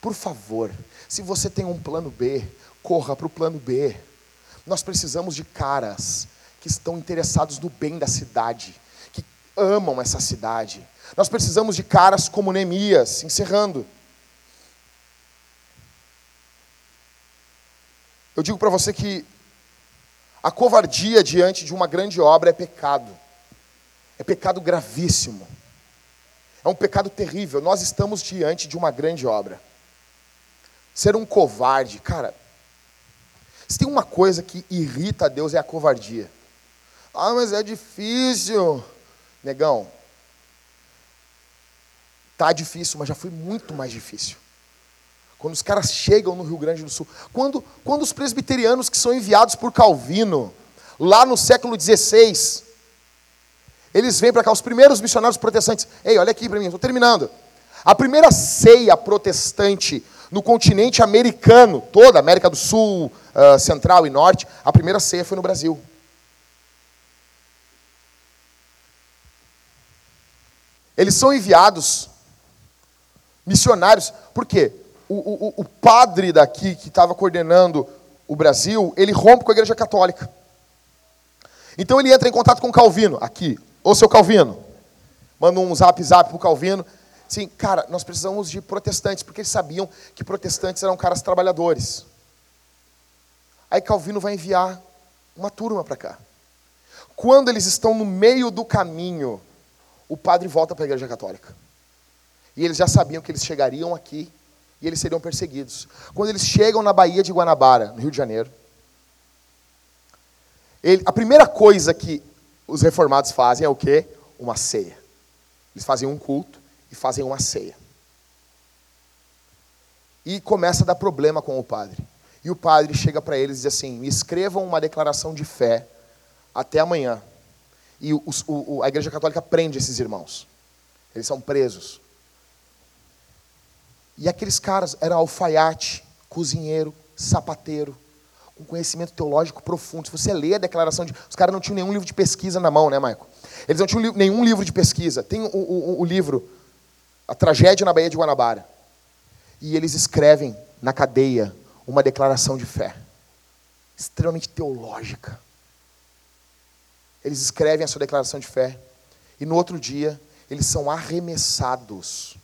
Por favor, se você tem um plano B, corra para o plano B. Nós precisamos de caras que estão interessados no bem da cidade, amam essa cidade. Nós precisamos de caras como Neemias, encerrando. Eu digo para você que a covardia diante de uma grande obra é pecado. É pecado gravíssimo. É um pecado terrível. Nós estamos diante de uma grande obra. Ser um covarde, cara. Se tem uma coisa que irrita a Deus é a covardia. Ah, mas é difícil. Negão, tá difícil, mas já foi muito mais difícil. Quando os caras chegam no Rio Grande do Sul, quando, quando os presbiterianos que são enviados por Calvino, lá no século XVI, eles vêm para cá, os primeiros missionários protestantes. Ei, olha aqui para mim, estou terminando. A primeira ceia protestante no continente americano, toda América do Sul, uh, Central e Norte, a primeira ceia foi no Brasil. Eles são enviados missionários, por quê? O, o, o padre daqui que estava coordenando o Brasil, ele rompe com a igreja católica. Então ele entra em contato com Calvino, aqui, ô seu Calvino, manda um zap zap pro Calvino, sim, cara, nós precisamos de protestantes, porque eles sabiam que protestantes eram caras trabalhadores. Aí Calvino vai enviar uma turma para cá. Quando eles estão no meio do caminho, o padre volta para a igreja católica. E eles já sabiam que eles chegariam aqui e eles seriam perseguidos. Quando eles chegam na Baía de Guanabara, no Rio de Janeiro, ele, a primeira coisa que os reformados fazem é o quê? Uma ceia. Eles fazem um culto e fazem uma ceia. E começa a dar problema com o padre. E o padre chega para eles e diz assim: me escrevam uma declaração de fé até amanhã. E o, a Igreja Católica prende esses irmãos. Eles são presos. E aqueles caras eram alfaiate, cozinheiro, sapateiro, com conhecimento teológico profundo. Se você lê a declaração de. Os caras não tinham nenhum livro de pesquisa na mão, né, Maico? Eles não tinham nenhum livro de pesquisa. Tem o, o, o livro A Tragédia na Baía de Guanabara. E eles escrevem na cadeia uma declaração de fé, extremamente teológica. Eles escrevem a sua declaração de fé. E no outro dia, eles são arremessados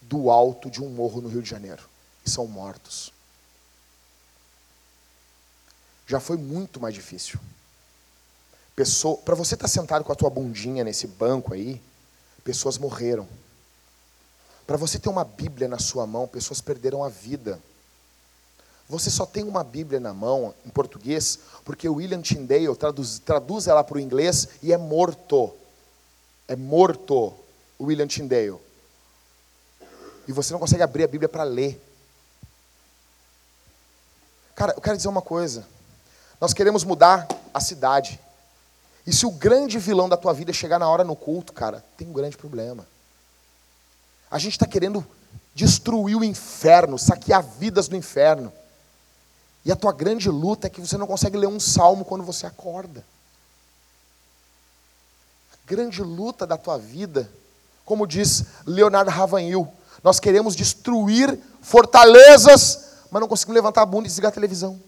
do alto de um morro no Rio de Janeiro e são mortos. Já foi muito mais difícil. Para você estar tá sentado com a tua bundinha nesse banco aí, pessoas morreram. Para você ter uma Bíblia na sua mão, pessoas perderam a vida. Você só tem uma Bíblia na mão, em português, porque William Tyndale traduz, traduz ela para o inglês e é morto. É morto, William Tyndale e você não consegue abrir a Bíblia para ler. Cara, eu quero dizer uma coisa. Nós queremos mudar a cidade. E se o grande vilão da tua vida chegar na hora no culto, cara, tem um grande problema. A gente está querendo destruir o inferno, saquear vidas do inferno. E a tua grande luta é que você não consegue ler um salmo quando você acorda. A grande luta da tua vida, como diz Leonardo Ravanhil, nós queremos destruir fortalezas, mas não conseguimos levantar a bunda e desligar a televisão.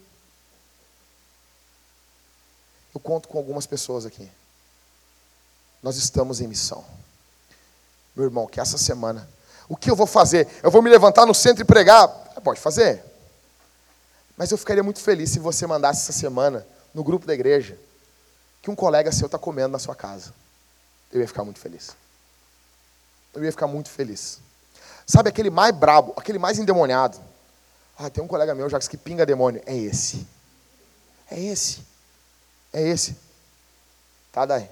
Eu conto com algumas pessoas aqui. Nós estamos em missão. Meu irmão, que essa semana, o que eu vou fazer? Eu vou me levantar no centro e pregar? Pode fazer. Mas eu ficaria muito feliz se você mandasse essa semana, no grupo da igreja, que um colega seu está comendo na sua casa. Eu ia ficar muito feliz. Eu ia ficar muito feliz. Sabe aquele mais brabo, aquele mais endemoniado? Ah, tem um colega meu, Jacques, que pinga demônio. É esse. É esse. É esse. Tá, daí.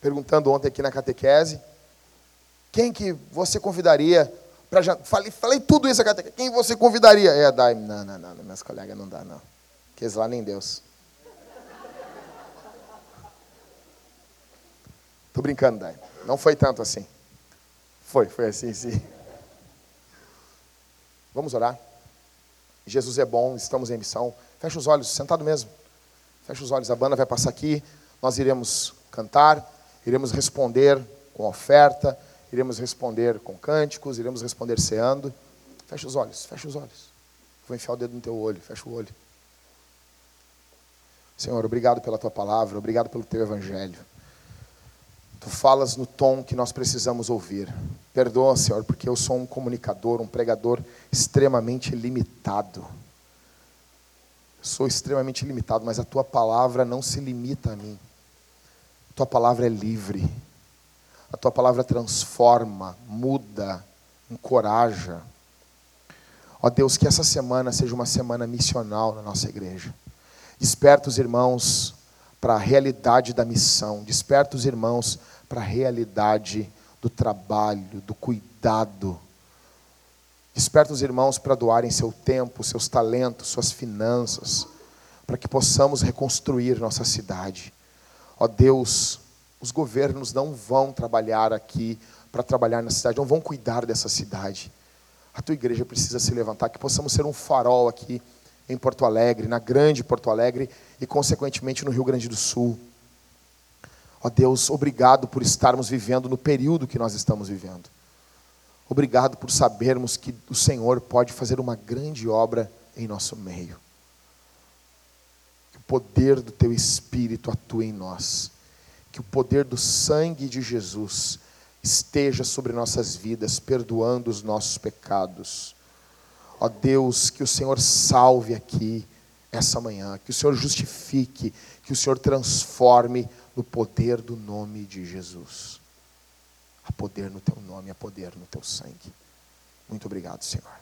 Perguntando ontem aqui na catequese, quem que você convidaria Falei, falei tudo isso a. Quem você convidaria? É, Dai. Não, não, não, meus colegas não dá, não. Quer lá nem Deus. Tô brincando, Dai. Não foi tanto assim. Foi, foi assim, sim. Vamos orar? Jesus é bom, estamos em missão. Fecha os olhos, sentado mesmo. Fecha os olhos, a banda vai passar aqui. Nós iremos cantar, iremos responder com oferta, iremos responder com cânticos, iremos responder ceando. Fecha os olhos, fecha os olhos. Vou enfiar o dedo no teu olho, fecha o olho. Senhor, obrigado pela tua palavra, obrigado pelo teu evangelho. Tu falas no tom que nós precisamos ouvir. Perdoa, Senhor, porque eu sou um comunicador, um pregador extremamente limitado. sou extremamente limitado, mas a tua palavra não se limita a mim. A tua palavra é livre. A tua palavra transforma, muda, encoraja. Ó Deus, que essa semana seja uma semana missional na nossa igreja. Desperta os irmãos para a realidade da missão. Desperta os irmãos para a realidade do trabalho, do cuidado. Desperta os irmãos para doarem seu tempo, seus talentos, suas finanças, para que possamos reconstruir nossa cidade. Ó Deus, os governos não vão trabalhar aqui para trabalhar na cidade, não vão cuidar dessa cidade. A tua igreja precisa se levantar, que possamos ser um farol aqui em Porto Alegre, na grande Porto Alegre e, consequentemente, no Rio Grande do Sul. Ó Deus, obrigado por estarmos vivendo no período que nós estamos vivendo. Obrigado por sabermos que o Senhor pode fazer uma grande obra em nosso meio. Que o poder do Teu Espírito atue em nós. Que o poder do sangue de Jesus esteja sobre nossas vidas, perdoando os nossos pecados Ó Deus, que o Senhor salve aqui essa manhã, que o Senhor justifique, que o Senhor transforme no poder do nome de Jesus. Há poder no teu nome, há poder no teu sangue. Muito obrigado, Senhor.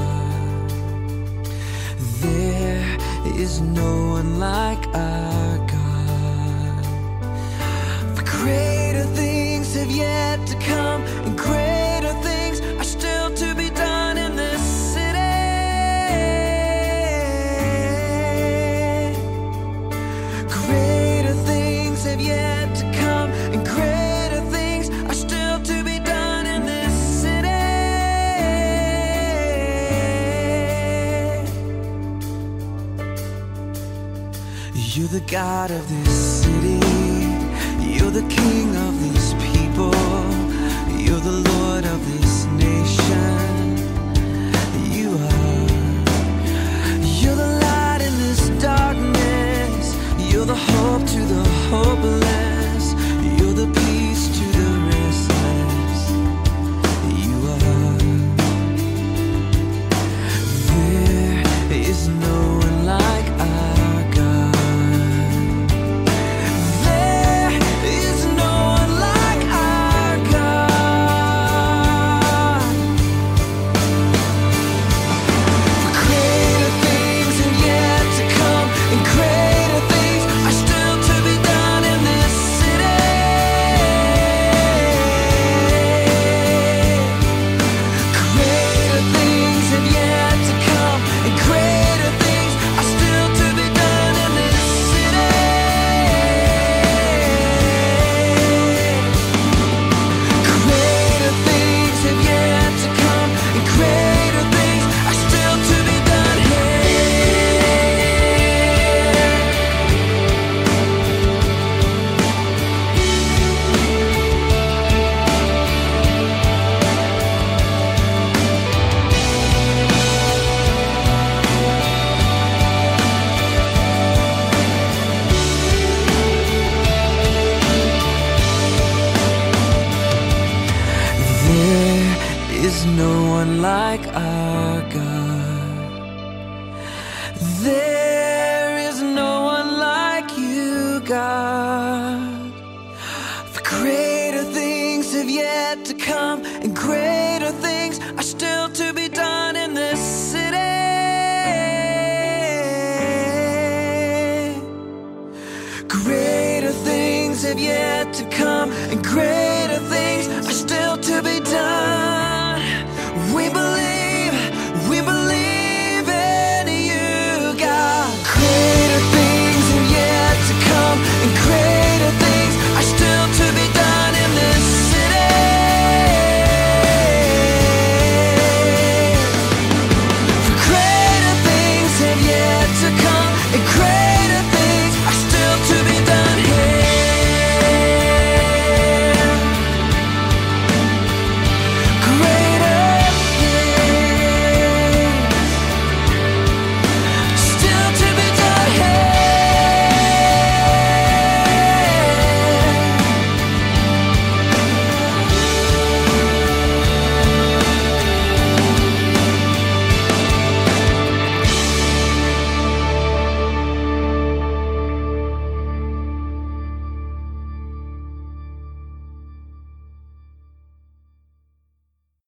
Is no one like our God. For greater things have yet to come, and greater things are still to be done in this city. Greater things have yet You're the God of this city. You're the King of these people. You're the Lord of this nation. You are. You're the light in this darkness. You're the hope to the hopeless.